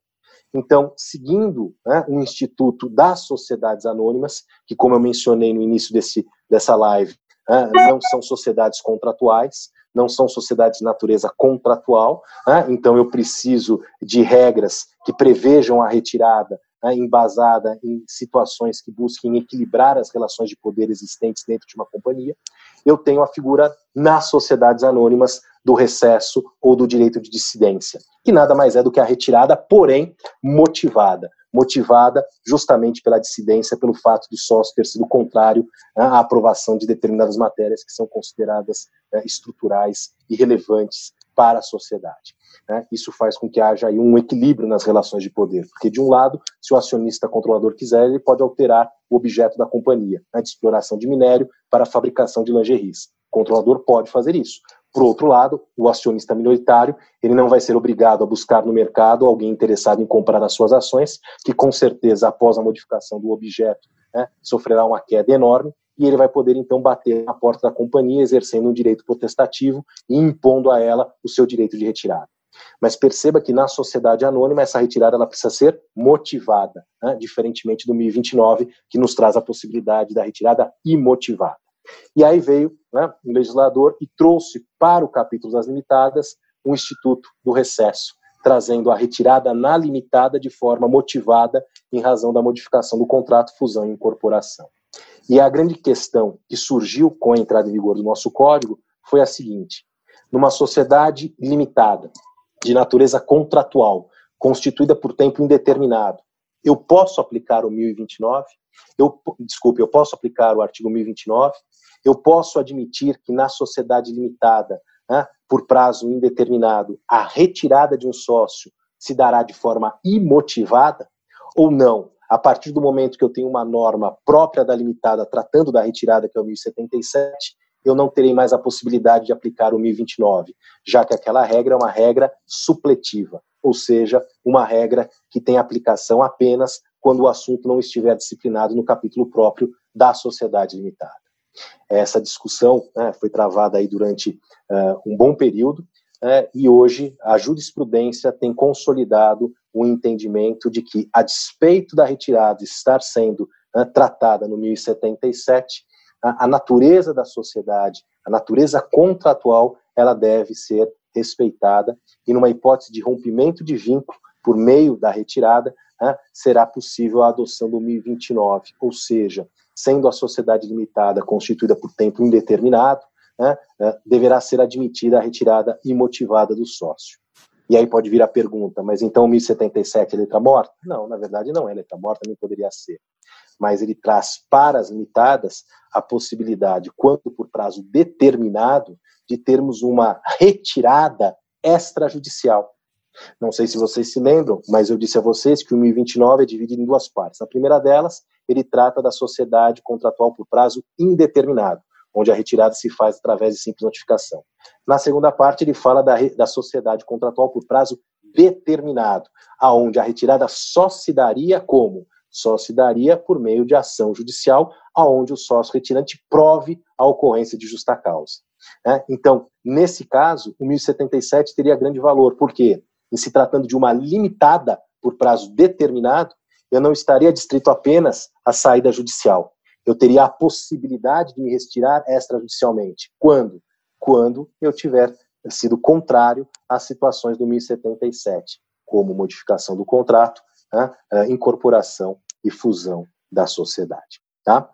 Então, seguindo né, o Instituto das Sociedades Anônimas, que, como eu mencionei no início desse, dessa live, né, não são sociedades contratuais, não são sociedades de natureza contratual, né? então eu preciso de regras que prevejam a retirada né, embasada em situações que busquem equilibrar as relações de poder existentes dentro de uma companhia. Eu tenho a figura nas sociedades anônimas do recesso ou do direito de dissidência, que nada mais é do que a retirada, porém motivada motivada justamente pela dissidência, pelo fato do sócio ter sido contrário né, à aprovação de determinadas matérias que são consideradas né, estruturais e relevantes para a sociedade. Né? Isso faz com que haja um equilíbrio nas relações de poder, porque de um lado, se o acionista controlador quiser, ele pode alterar o objeto da companhia, né, de exploração de minério para fabricação de lingeries. O controlador pode fazer isso. Por outro lado, o acionista minoritário, ele não vai ser obrigado a buscar no mercado alguém interessado em comprar as suas ações, que com certeza, após a modificação do objeto, né, sofrerá uma queda enorme, e ele vai poder então bater na porta da companhia, exercendo um direito potestativo e impondo a ela o seu direito de retirada. Mas perceba que na sociedade anônima essa retirada ela precisa ser motivada, né, diferentemente do 1029, que nos traz a possibilidade da retirada imotivada. E aí veio né, um legislador e trouxe para o capítulo das limitadas um instituto do recesso, trazendo a retirada na limitada de forma motivada em razão da modificação do contrato, fusão e incorporação. E a grande questão que surgiu com a entrada em vigor do nosso código foi a seguinte: numa sociedade limitada, de natureza contratual, constituída por tempo indeterminado, eu posso aplicar o 1029? Eu, desculpe, eu posso aplicar o artigo 1029? Eu posso admitir que na sociedade limitada, né, por prazo indeterminado, a retirada de um sócio se dará de forma imotivada ou não? A partir do momento que eu tenho uma norma própria da limitada tratando da retirada, que é o 1077, eu não terei mais a possibilidade de aplicar o 1029, já que aquela regra é uma regra supletiva, ou seja, uma regra que tem aplicação apenas quando o assunto não estiver disciplinado no capítulo próprio da sociedade limitada. Essa discussão né, foi travada aí durante uh, um bom período né, e hoje a jurisprudência tem consolidado o entendimento de que, a despeito da retirada estar sendo né, tratada no 1077, a, a natureza da sociedade, a natureza contratual, ela deve ser respeitada e numa hipótese de rompimento de vínculo por meio da retirada, né, será possível a adoção do 1029, ou seja, sendo a sociedade limitada constituída por tempo indeterminado, né, né, deverá ser admitida a retirada imotivada do sócio. E aí pode vir a pergunta, mas então 1077 é letra morta? Não, na verdade não é letra morta, nem poderia ser. Mas ele traz para as limitadas a possibilidade, quanto por prazo determinado, de termos uma retirada extrajudicial. Não sei se vocês se lembram, mas eu disse a vocês que o 1029 é dividido em duas partes. A primeira delas, ele trata da sociedade contratual por prazo indeterminado, onde a retirada se faz através de simples notificação. Na segunda parte, ele fala da, da sociedade contratual por prazo determinado, aonde a retirada só se daria como? Só se daria por meio de ação judicial, aonde o sócio retirante prove a ocorrência de justa causa. Né? Então, nesse caso, o 1077 teria grande valor. Por quê? Em se tratando de uma limitada por prazo determinado, eu não estaria distrito apenas à saída judicial. Eu teria a possibilidade de me retirar extrajudicialmente. Quando? Quando eu tiver sido contrário às situações do 1077, como modificação do contrato, né, eh, incorporação e fusão da sociedade. Tá?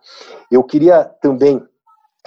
Eu queria também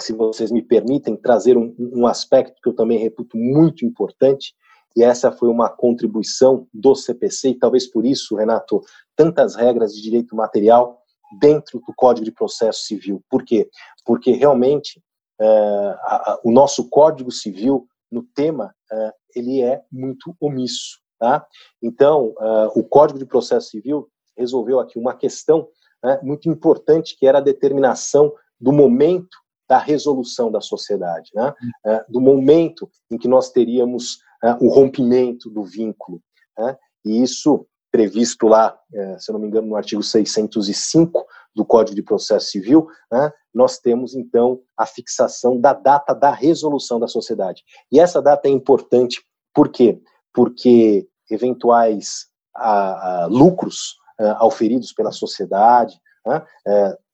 se vocês me permitem, trazer um, um aspecto que eu também reputo muito importante, e essa foi uma contribuição do CPC, e talvez por isso, Renato, tantas regras de direito material dentro do Código de Processo Civil. Por quê? Porque realmente é, a, o nosso Código Civil, no tema, é, ele é muito omisso. Tá? Então, é, o Código de Processo Civil resolveu aqui uma questão né, muito importante, que era a determinação do momento da resolução da sociedade, né? É, do momento em que nós teríamos é, o rompimento do vínculo. Né? E isso previsto lá, é, se eu não me engano, no artigo 605 do Código de Processo Civil, né? nós temos então a fixação da data da resolução da sociedade. E essa data é importante, por quê? Porque eventuais a, lucros a, auferidos pela sociedade, né?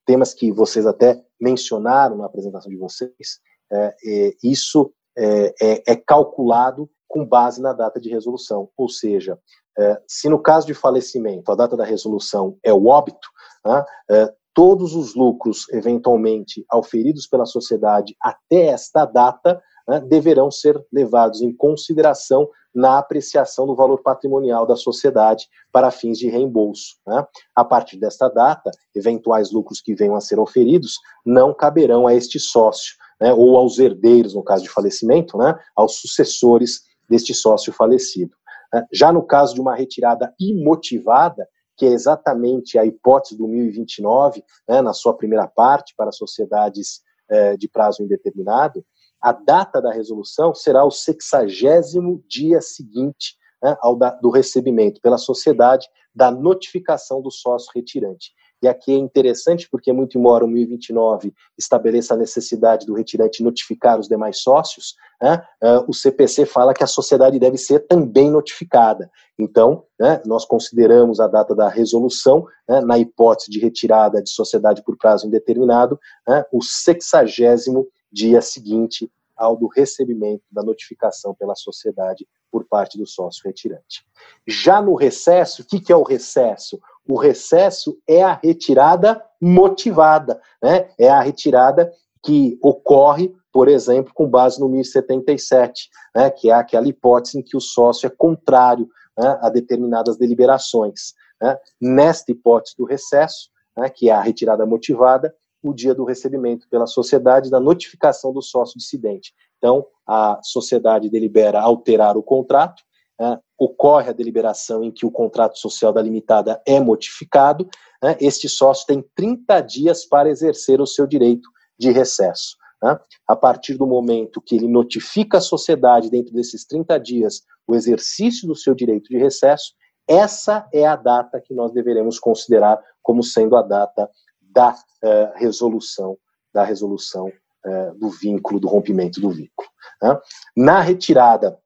temas que vocês até mencionaram na apresentação de vocês, é, é, isso é, é, é, calculado com base na data de resolução. Ou seja, é, se no caso de falecimento a data da resolução é o óbito, né, é, todos os lucros eventualmente auferidos pela sociedade até esta data né, deverão ser levados em consideração na apreciação do valor patrimonial da sociedade para fins de reembolso. Né? A partir desta data, eventuais lucros que venham a ser oferidos não caberão a este sócio, né, ou aos herdeiros, no caso de falecimento, né, aos sucessores deste sócio falecido. Né? Já no caso de uma retirada imotivada, que é exatamente a hipótese do 1029, né, na sua primeira parte, para sociedades eh, de prazo indeterminado, a data da resolução será o sexagésimo dia seguinte né, ao da, do recebimento pela sociedade da notificação do sócio retirante. E aqui é interessante porque, muito embora o 1029 estabeleça a necessidade do retirante notificar os demais sócios, né, uh, o CPC fala que a sociedade deve ser também notificada. Então, né, nós consideramos a data da resolução, né, na hipótese de retirada de sociedade por prazo indeterminado, né, o sexagésimo dia seguinte ao do recebimento da notificação pela sociedade por parte do sócio retirante. Já no recesso, o que é o recesso? O recesso é a retirada motivada, né? é a retirada que ocorre, por exemplo, com base no 1077, né? que é aquela hipótese em que o sócio é contrário né? a determinadas deliberações. Né? Nesta hipótese do recesso, né? que é a retirada motivada, o dia do recebimento pela sociedade da notificação do sócio dissidente. Então, a sociedade delibera alterar o contrato, né, ocorre a deliberação em que o contrato social da limitada é modificado, né, este sócio tem 30 dias para exercer o seu direito de recesso. Né. A partir do momento que ele notifica a sociedade, dentro desses 30 dias, o exercício do seu direito de recesso, essa é a data que nós deveremos considerar como sendo a data da uh, resolução da resolução uh, do vínculo, do rompimento do vínculo. Né? Na retirada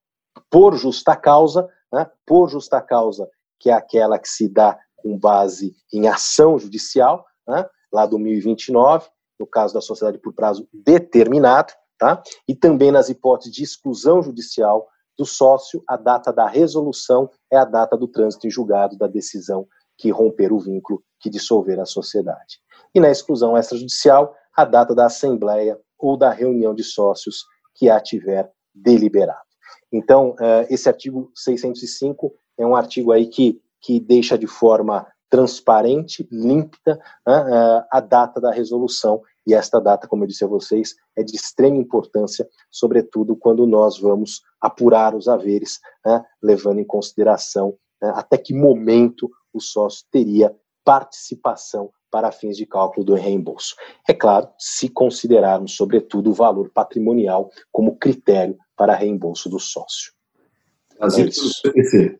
por justa causa, né? por justa causa, que é aquela que se dá com base em ação judicial, né? lá do 1029, no caso da sociedade por prazo determinado, tá? e também nas hipóteses de exclusão judicial do sócio, a data da resolução é a data do trânsito em julgado da decisão que romper o vínculo, que dissolver a sociedade e na exclusão extrajudicial, a data da assembleia ou da reunião de sócios que a tiver deliberado. Então, uh, esse artigo 605 é um artigo aí que, que deixa de forma transparente, límpida, uh, a data da resolução. E esta data, como eu disse a vocês, é de extrema importância, sobretudo quando nós vamos apurar os haveres, né, levando em consideração né, até que momento o sócio teria participação para fins de cálculo do reembolso. É claro, se considerarmos, sobretudo, o valor patrimonial como critério para reembolso do sócio. Trazido é pelo CPC.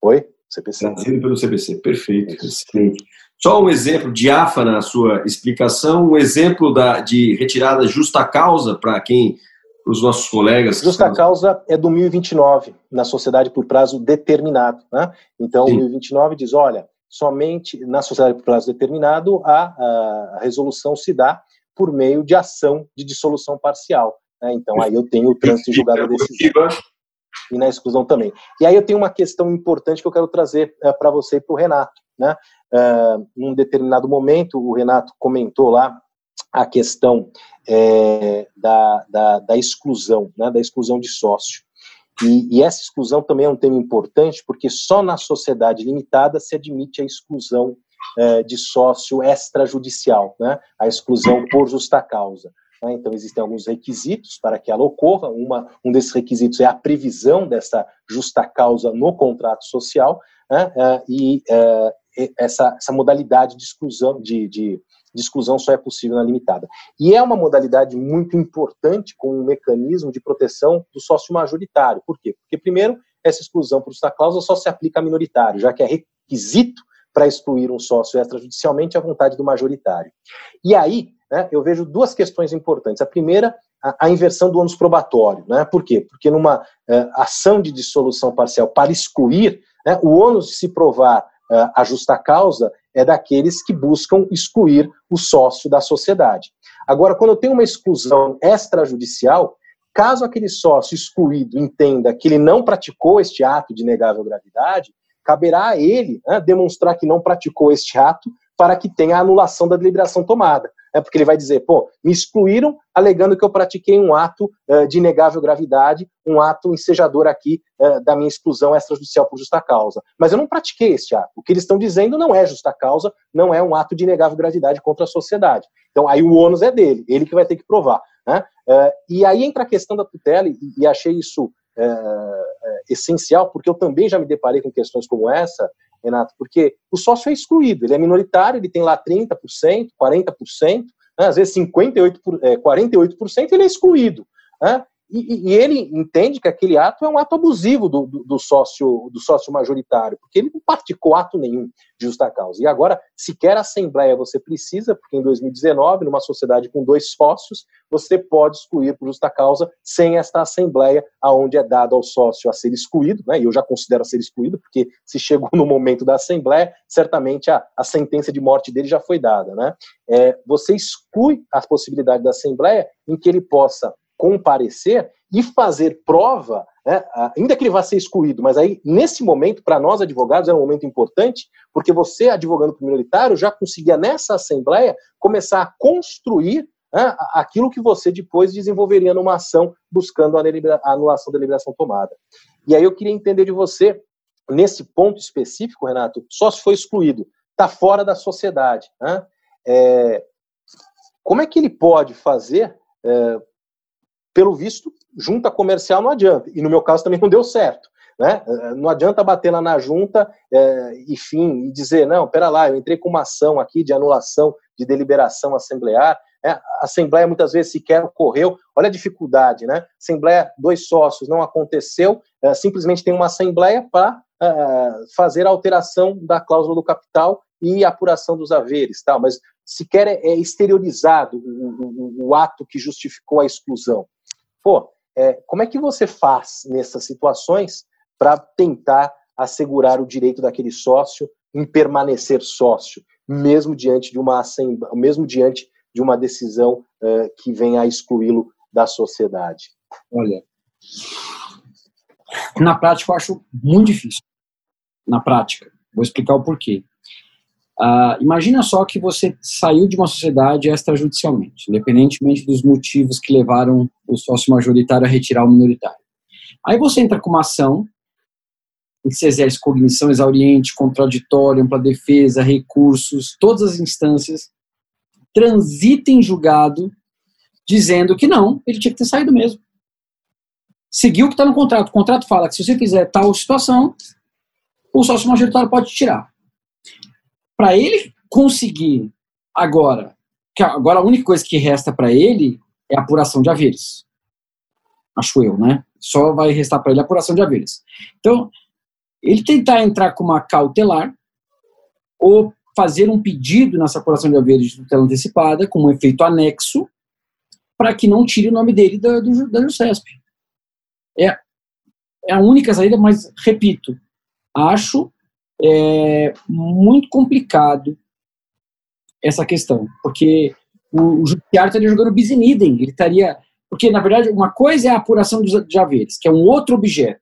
Oi? CPC. Trazido pelo CPC, perfeito, excelente. Só um exemplo diáfano na sua explicação, um exemplo da, de retirada justa causa para quem os nossos colegas. Justa estão... causa é do 1029, na sociedade por prazo determinado. Né? Então, Sim. o 1029 diz: olha, somente na sociedade por prazo determinado a, a resolução se dá por meio de ação de dissolução parcial. Né? Então, aí eu tenho o trânsito em julgado decisão. E na exclusão também. E aí eu tenho uma questão importante que eu quero trazer uh, para você e para o Renato. Né? Uh, num determinado momento, o Renato comentou lá a questão é, da, da, da, exclusão, né, da exclusão de sócio. E, e, essa exclusão também é um tema importante, porque só na sociedade limitada se admite a exclusão é, de sócio extrajudicial, né, a exclusão por justa causa. Né, então, existem alguns requisitos para que ela ocorra. Uma, um desses requisitos é a previsão dessa justa causa no contrato social, né, é, e é, essa, essa modalidade de exclusão, de, de de exclusão só é possível na limitada. E é uma modalidade muito importante com um mecanismo de proteção do sócio majoritário. Por quê? Porque, primeiro, essa exclusão por justa causa só se aplica a minoritário, já que é requisito para excluir um sócio extrajudicialmente a vontade do majoritário. E aí, né, eu vejo duas questões importantes. A primeira, a, a inversão do ônus probatório. Né? Por quê? Porque numa uh, ação de dissolução parcial para excluir, né, o ônus de se provar uh, a justa causa é daqueles que buscam excluir o sócio da sociedade. Agora, quando eu tenho uma exclusão extrajudicial, caso aquele sócio excluído entenda que ele não praticou este ato de negável gravidade, caberá a ele né, demonstrar que não praticou este ato para que tenha a anulação da deliberação tomada é porque ele vai dizer, pô, me excluíram alegando que eu pratiquei um ato uh, de inegável gravidade, um ato ensejador aqui uh, da minha exclusão extrajudicial por justa causa. Mas eu não pratiquei este ato. O que eles estão dizendo não é justa causa, não é um ato de inegável gravidade contra a sociedade. Então aí o ônus é dele, ele que vai ter que provar. Né? Uh, e aí entra a questão da tutela, e, e achei isso essencial, porque eu também já me deparei com questões como essa, Renato, porque o sócio é excluído, ele é minoritário, ele tem lá 30%, 40%, né, às vezes 58%, é, 48% ele é excluído. Né? E, e, ele entende que aquele ato é um ato abusivo do, do, do, sócio do sócio majoritário, porque ele não praticou ato nenhum de justa causa. E agora, sequer a assembleia você precisa, porque em 2019, numa sociedade com dois sócios, você pode excluir por justa causa sem esta assembleia, aonde é dado ao sócio a ser excluído, né? E eu já considero a ser excluído, porque se chegou no momento da assembleia, certamente a, a sentença de morte dele já foi dada, né? É, você exclui a possibilidade da assembleia em que ele possa comparecer e fazer prova, né, ainda que ele vá ser excluído, mas aí, nesse momento, para nós advogados, é um momento importante, porque você, advogando para o minoritário, já conseguia nessa assembleia começar a construir né, aquilo que você depois desenvolveria numa ação buscando a, anulação da deliberação tomada. E aí eu queria entender de você, nesse ponto específico, Renato, só se foi excluído, está fora da sociedade. Né? É, como é que ele pode fazer é, pelo visto, junta comercial não adianta. E no meu caso também não deu certo. Né? Eh, não adianta bater lá na junta é, e fim e dizer, não, pera lá, eu entrei com uma ação aqui de anulação de deliberação assemblear. É, a Assembleia muitas vezes sequer ocorreu. Olha a dificuldade, né? Assembleia, dois sócios, não aconteceu, é, simplesmente tem uma Assembleia para é, fazer a alteração da cláusula do capital e apuração dos haveres, tal, mas sequer é, é exteriorizado o, o, o ato que justificou a exclusão. Pô, é, como é que você faz nessas situações para tentar assegurar o direito daquele sócio em permanecer sócio, mesmo diante de uma mesmo diante de uma decisão uh, que venha a excluí-lo da sociedade? Olha, na prática eu acho muito difícil. Na prática, vou explicar o porquê. Uh, imagina só que você saiu de uma sociedade extrajudicialmente, independentemente dos motivos que levaram o sócio majoritário a retirar o minoritário. Aí você entra com uma ação, em que se exerce cognição exauriente, contraditória, ampla defesa, recursos, todas as instâncias, transita em julgado dizendo que não, ele tinha que ter saído mesmo. Seguiu o que está no contrato. O contrato fala que se você fizer tal situação, o sócio majoritário pode tirar. Para ele conseguir agora, que agora a única coisa que resta para ele é a apuração de haveres. Acho eu, né? Só vai restar para ele a apuração de haveres. Então, ele tentar entrar com uma cautelar ou fazer um pedido nessa apuração de haveres de tutela antecipada, com um efeito anexo, para que não tire o nome dele da, do, da JUSESP. É, é a única saída, mas, repito, acho é, muito complicado essa questão, porque o, o judiciário estaria jogando bis in idem, ele estaria... Porque, na verdade, uma coisa é a apuração de, haveres, que é um outro objeto,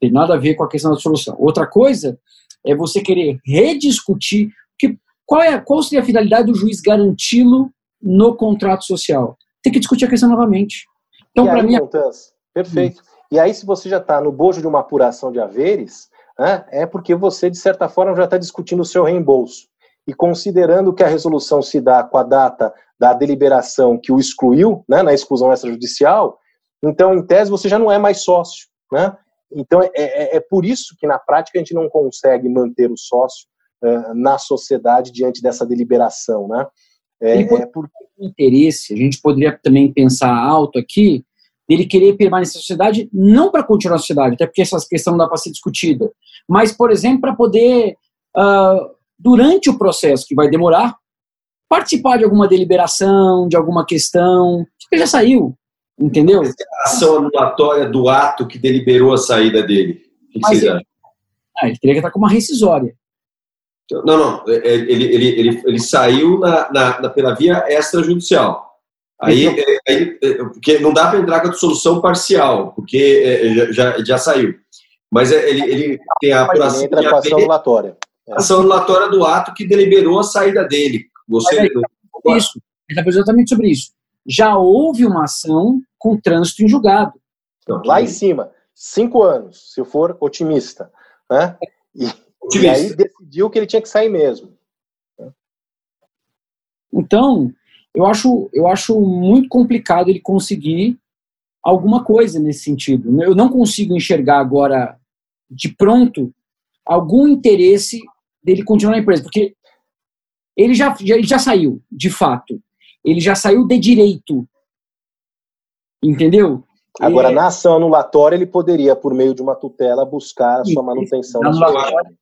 tem nada a ver com a questão da solução. Outra coisa é você querer rediscutir que, qual, é, qual seria a finalidade do juiz garanti-lo no contrato social. Tem que discutir a questão novamente. Então, para mim. Montanhas, perfeito. Hum. E aí, se você já está no bojo de uma apuração de haveres, né, é porque você, de certa forma, já está discutindo o seu reembolso. E considerando que a resolução se dá com a data da deliberação que o excluiu, né, na exclusão extrajudicial, então, em tese, você já não é mais sócio. Né? Então, é, é, é, por isso que na prática a gente não consegue manter o sócio uh, na sociedade diante dessa deliberação. Né? É, é por interesse, a gente poderia também pensar alto aqui, ele querer permanecer na sociedade, não para continuar na sociedade, até porque essa questão não dá para ser discutida, mas, por exemplo, para poder, uh, durante o processo, que vai demorar, participar de alguma deliberação, de alguma questão, que já saiu, Entendeu? A ação anulatória do ato que deliberou a saída dele. O que vocês ele, ah, ele teria que estar com uma rescisória. Não, não. É, é, ele, ele, ele, ele saiu na, na, na pela via extrajudicial. Aí, então, aí, porque não dá para entrar com a solução parcial, porque já, já saiu. Mas ele, ele tem a apuração. Entra com a ação anulatória. É. Ação anulatória do ato que deliberou a saída dele. Você. Aí, isso. Ele está exatamente sobre isso. Já houve uma ação com trânsito em julgado. Então, lá em cima, cinco anos, se eu for otimista. Né? E, otimista. e aí decidiu que ele tinha que sair mesmo. Então, eu acho, eu acho muito complicado ele conseguir alguma coisa nesse sentido. Eu não consigo enxergar agora, de pronto, algum interesse dele continuar na empresa, porque ele já, já, ele já saiu, de fato. Ele já saiu de direito Entendeu? Agora, é... na ação anulatória, ele poderia, por meio de uma tutela, buscar a sua manutenção. Na anulatória,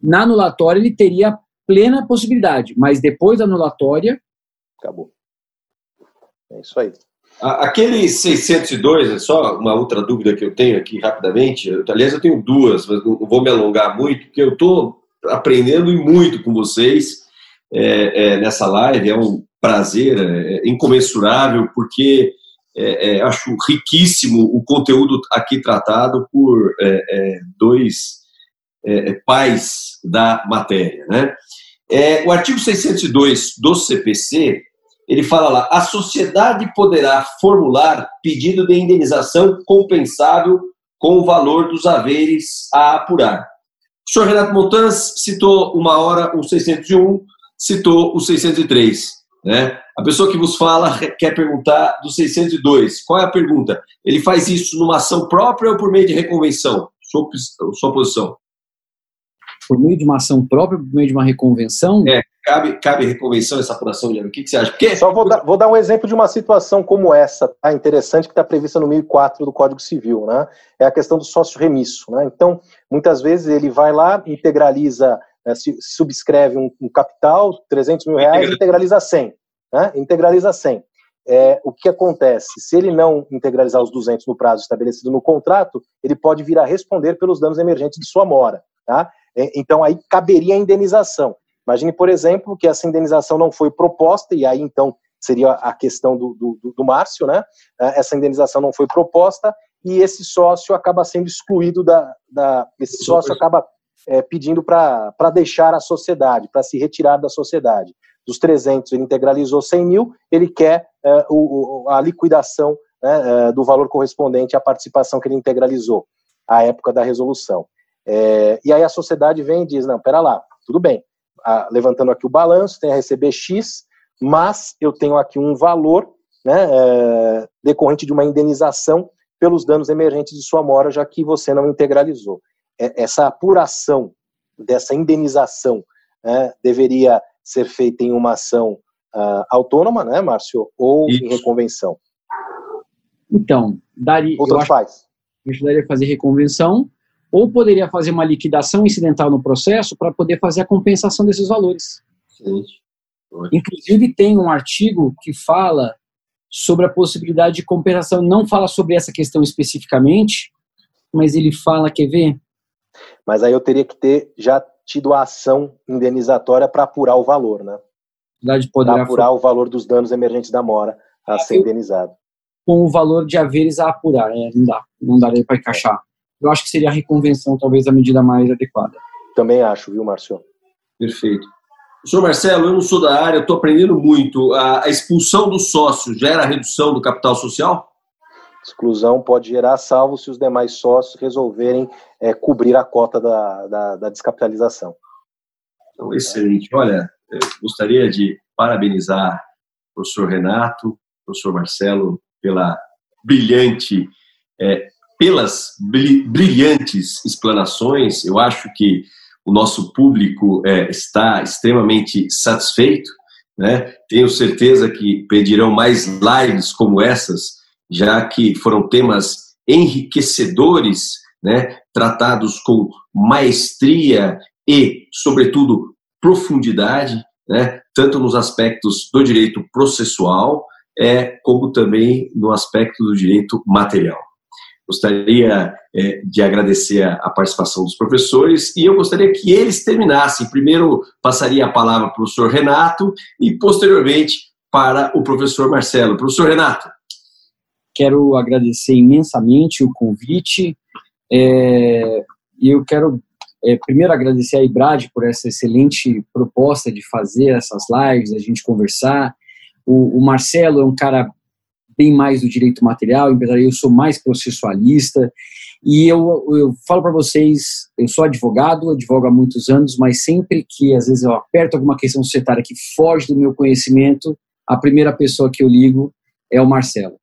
na anulatória, ele teria plena possibilidade, mas depois da anulatória. Acabou. É isso aí. Aquele 602, é só uma outra dúvida que eu tenho aqui rapidamente. Aliás, eu tenho duas, mas não vou me alongar muito, porque eu estou aprendendo muito com vocês é, é, nessa live. É um prazer é, incomensurável, porque é, é, acho riquíssimo o conteúdo aqui tratado por é, é dois é, é, pais da matéria. Né? o artigo 602 do CPC, ele fala lá, a sociedade poderá formular pedido de indenização compensável com o valor dos haveres a apurar. O senhor Renato Montans citou uma hora o 601, citou o 603. Né? A pessoa que vos fala quer perguntar do 602. Qual é a pergunta? Ele faz isso numa ação própria ou por meio de reconvenção? Sua, sua posição. Por meio de uma ação própria, por meio de uma reconvenção? É, cabe, cabe reconvenção essa apuração de O que, que você acha? Porque... Só vou dar, vou dar um exemplo de uma situação como essa, tá? interessante, que está prevista no 1004 do Código Civil. Né? É a questão do sócio remisso. Né? Então, muitas vezes ele vai lá, integraliza, né, subscreve um, um capital, 300 mil reais, integraliza 100 né, integraliza 100. É, o que acontece? Se ele não integralizar os 200 no prazo estabelecido no contrato, ele pode vir a responder pelos danos emergentes de sua mora. Tá? É, então, aí caberia a indenização. Imagine, por exemplo, que essa indenização não foi proposta, e aí então seria a questão do, do, do Márcio, né? É, essa indenização não foi proposta e esse sócio acaba sendo excluído da. da esse sócio acaba é, pedindo para deixar a sociedade, para se retirar da sociedade dos 300 ele integralizou 100 mil, ele quer uh, o, a liquidação né, é, do valor correspondente à participação que ele integralizou à época da resolução. É, e aí a sociedade vem e diz, não, pera lá, tudo bem, a, levantando aqui o balanço, tem a receber X, mas eu tenho aqui um valor né, é, decorrente de uma indenização pelos danos emergentes de sua mora, já que você não integralizou. É, essa apuração dessa indenização né, deveria ser feita em uma ação uh, autônoma, né, Márcio, ou Isso. em reconvenção? Então, daria. Ou tanto faz. A fazer reconvenção, ou poderia fazer uma liquidação incidental no processo para poder fazer a compensação desses valores. Sim. Inclusive, tem um artigo que fala sobre a possibilidade de compensação. Não fala sobre essa questão especificamente, mas ele fala, quer ver? Mas aí eu teria que ter já tido a ação indenizatória para apurar o valor, né? Para apurar o valor dos danos emergentes da mora a ser indenizado. Com o valor de haveres a apurar, é, não dá, não daria para encaixar. Eu acho que seria a reconvenção talvez a medida mais adequada. Também acho, viu, Márcio? Perfeito. Senhor Marcelo, eu não sou da área, estou aprendendo muito. A, a expulsão do sócio gera redução do capital social? Exclusão pode gerar salvo se os demais sócios resolverem é, cobrir a cota da, da, da descapitalização. Então, excelente. Olha, eu gostaria de parabenizar o professor Renato, o professor Marcelo, pela brilhante, é, pelas brilhantes explanações. Eu acho que o nosso público é, está extremamente satisfeito. Né? Tenho certeza que pedirão mais lives como essas, já que foram temas enriquecedores, né? tratados com maestria e, sobretudo, profundidade, né? tanto nos aspectos do direito processual, é, como também no aspecto do direito material. Gostaria é, de agradecer a, participação dos professores e eu gostaria que eles terminassem. Primeiro passaria a palavra para o professor Renato e posteriormente para o professor Marcelo. Professor Renato. Quero agradecer imensamente o convite é, eu quero é, primeiro agradecer a Ibrad por essa excelente proposta de fazer essas lives, a gente conversar. O, o Marcelo é um cara bem mais do direito material, eu sou mais processualista, e eu, eu falo para vocês, eu sou advogado, advogo há muitos anos, mas sempre que às vezes eu aperto alguma questão societária que foge do meu conhecimento, a primeira pessoa que eu ligo é o Marcelo.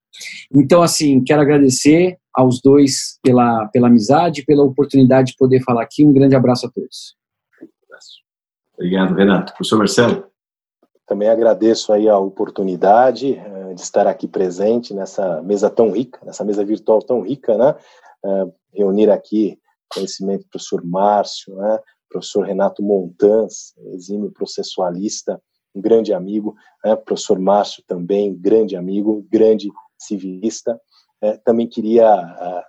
Então, assim, quero agradecer aos dois pela, pela amizade, pela oportunidade de poder falar aqui. Um grande abraço a todos. Obrigado, Renato. Professor Marcelo. Também agradeço aí a oportunidade uh, de estar aqui presente nessa mesa tão rica, nessa mesa virtual tão rica, né? Uh, reunir aqui conhecimento do professor Márcio, né? professor Renato Montans, exímio processualista, um grande amigo, né? professor Márcio também, grande amigo, grande civilista. Uh, também queria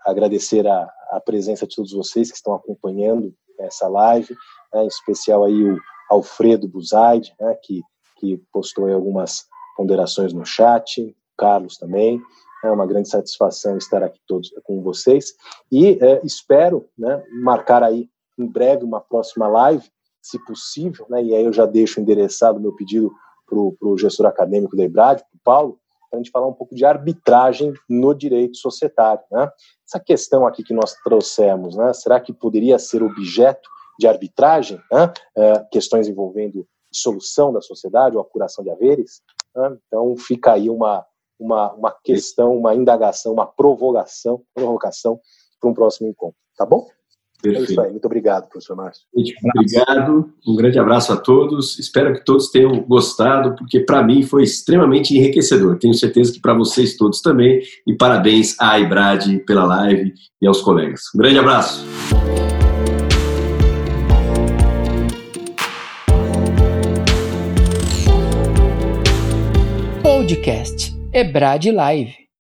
agradecer a, a, presença de todos vocês que estão acompanhando essa live, né? em especial aí o Alfredo Buzaide, né? que que postou algumas ponderações no chat, Carlos também. É uma grande satisfação estar aqui todos com vocês e é, espero né, marcar aí em breve uma próxima live, se possível, né, e aí eu já deixo endereçado meu pedido para o gestor acadêmico da IBRAD, para o Paulo, para a gente falar um pouco de arbitragem no direito societário. Né? Essa questão aqui que nós trouxemos, né, será que poderia ser objeto de arbitragem? Né? É, questões envolvendo dissolução da sociedade ou apuração de haveres. Né? Então fica aí uma, uma, uma questão, uma indagação, uma provocação, provocação para um próximo encontro. Tá bom? Perfeito. É isso aí. Muito obrigado, professor Márcio. Obrigado. Um grande abraço a todos. Espero que todos tenham gostado, porque para mim foi extremamente enriquecedor. Tenho certeza que para vocês todos também. E parabéns à Ibrad pela live e aos colegas. Um grande abraço. Podcast Ebrad Live.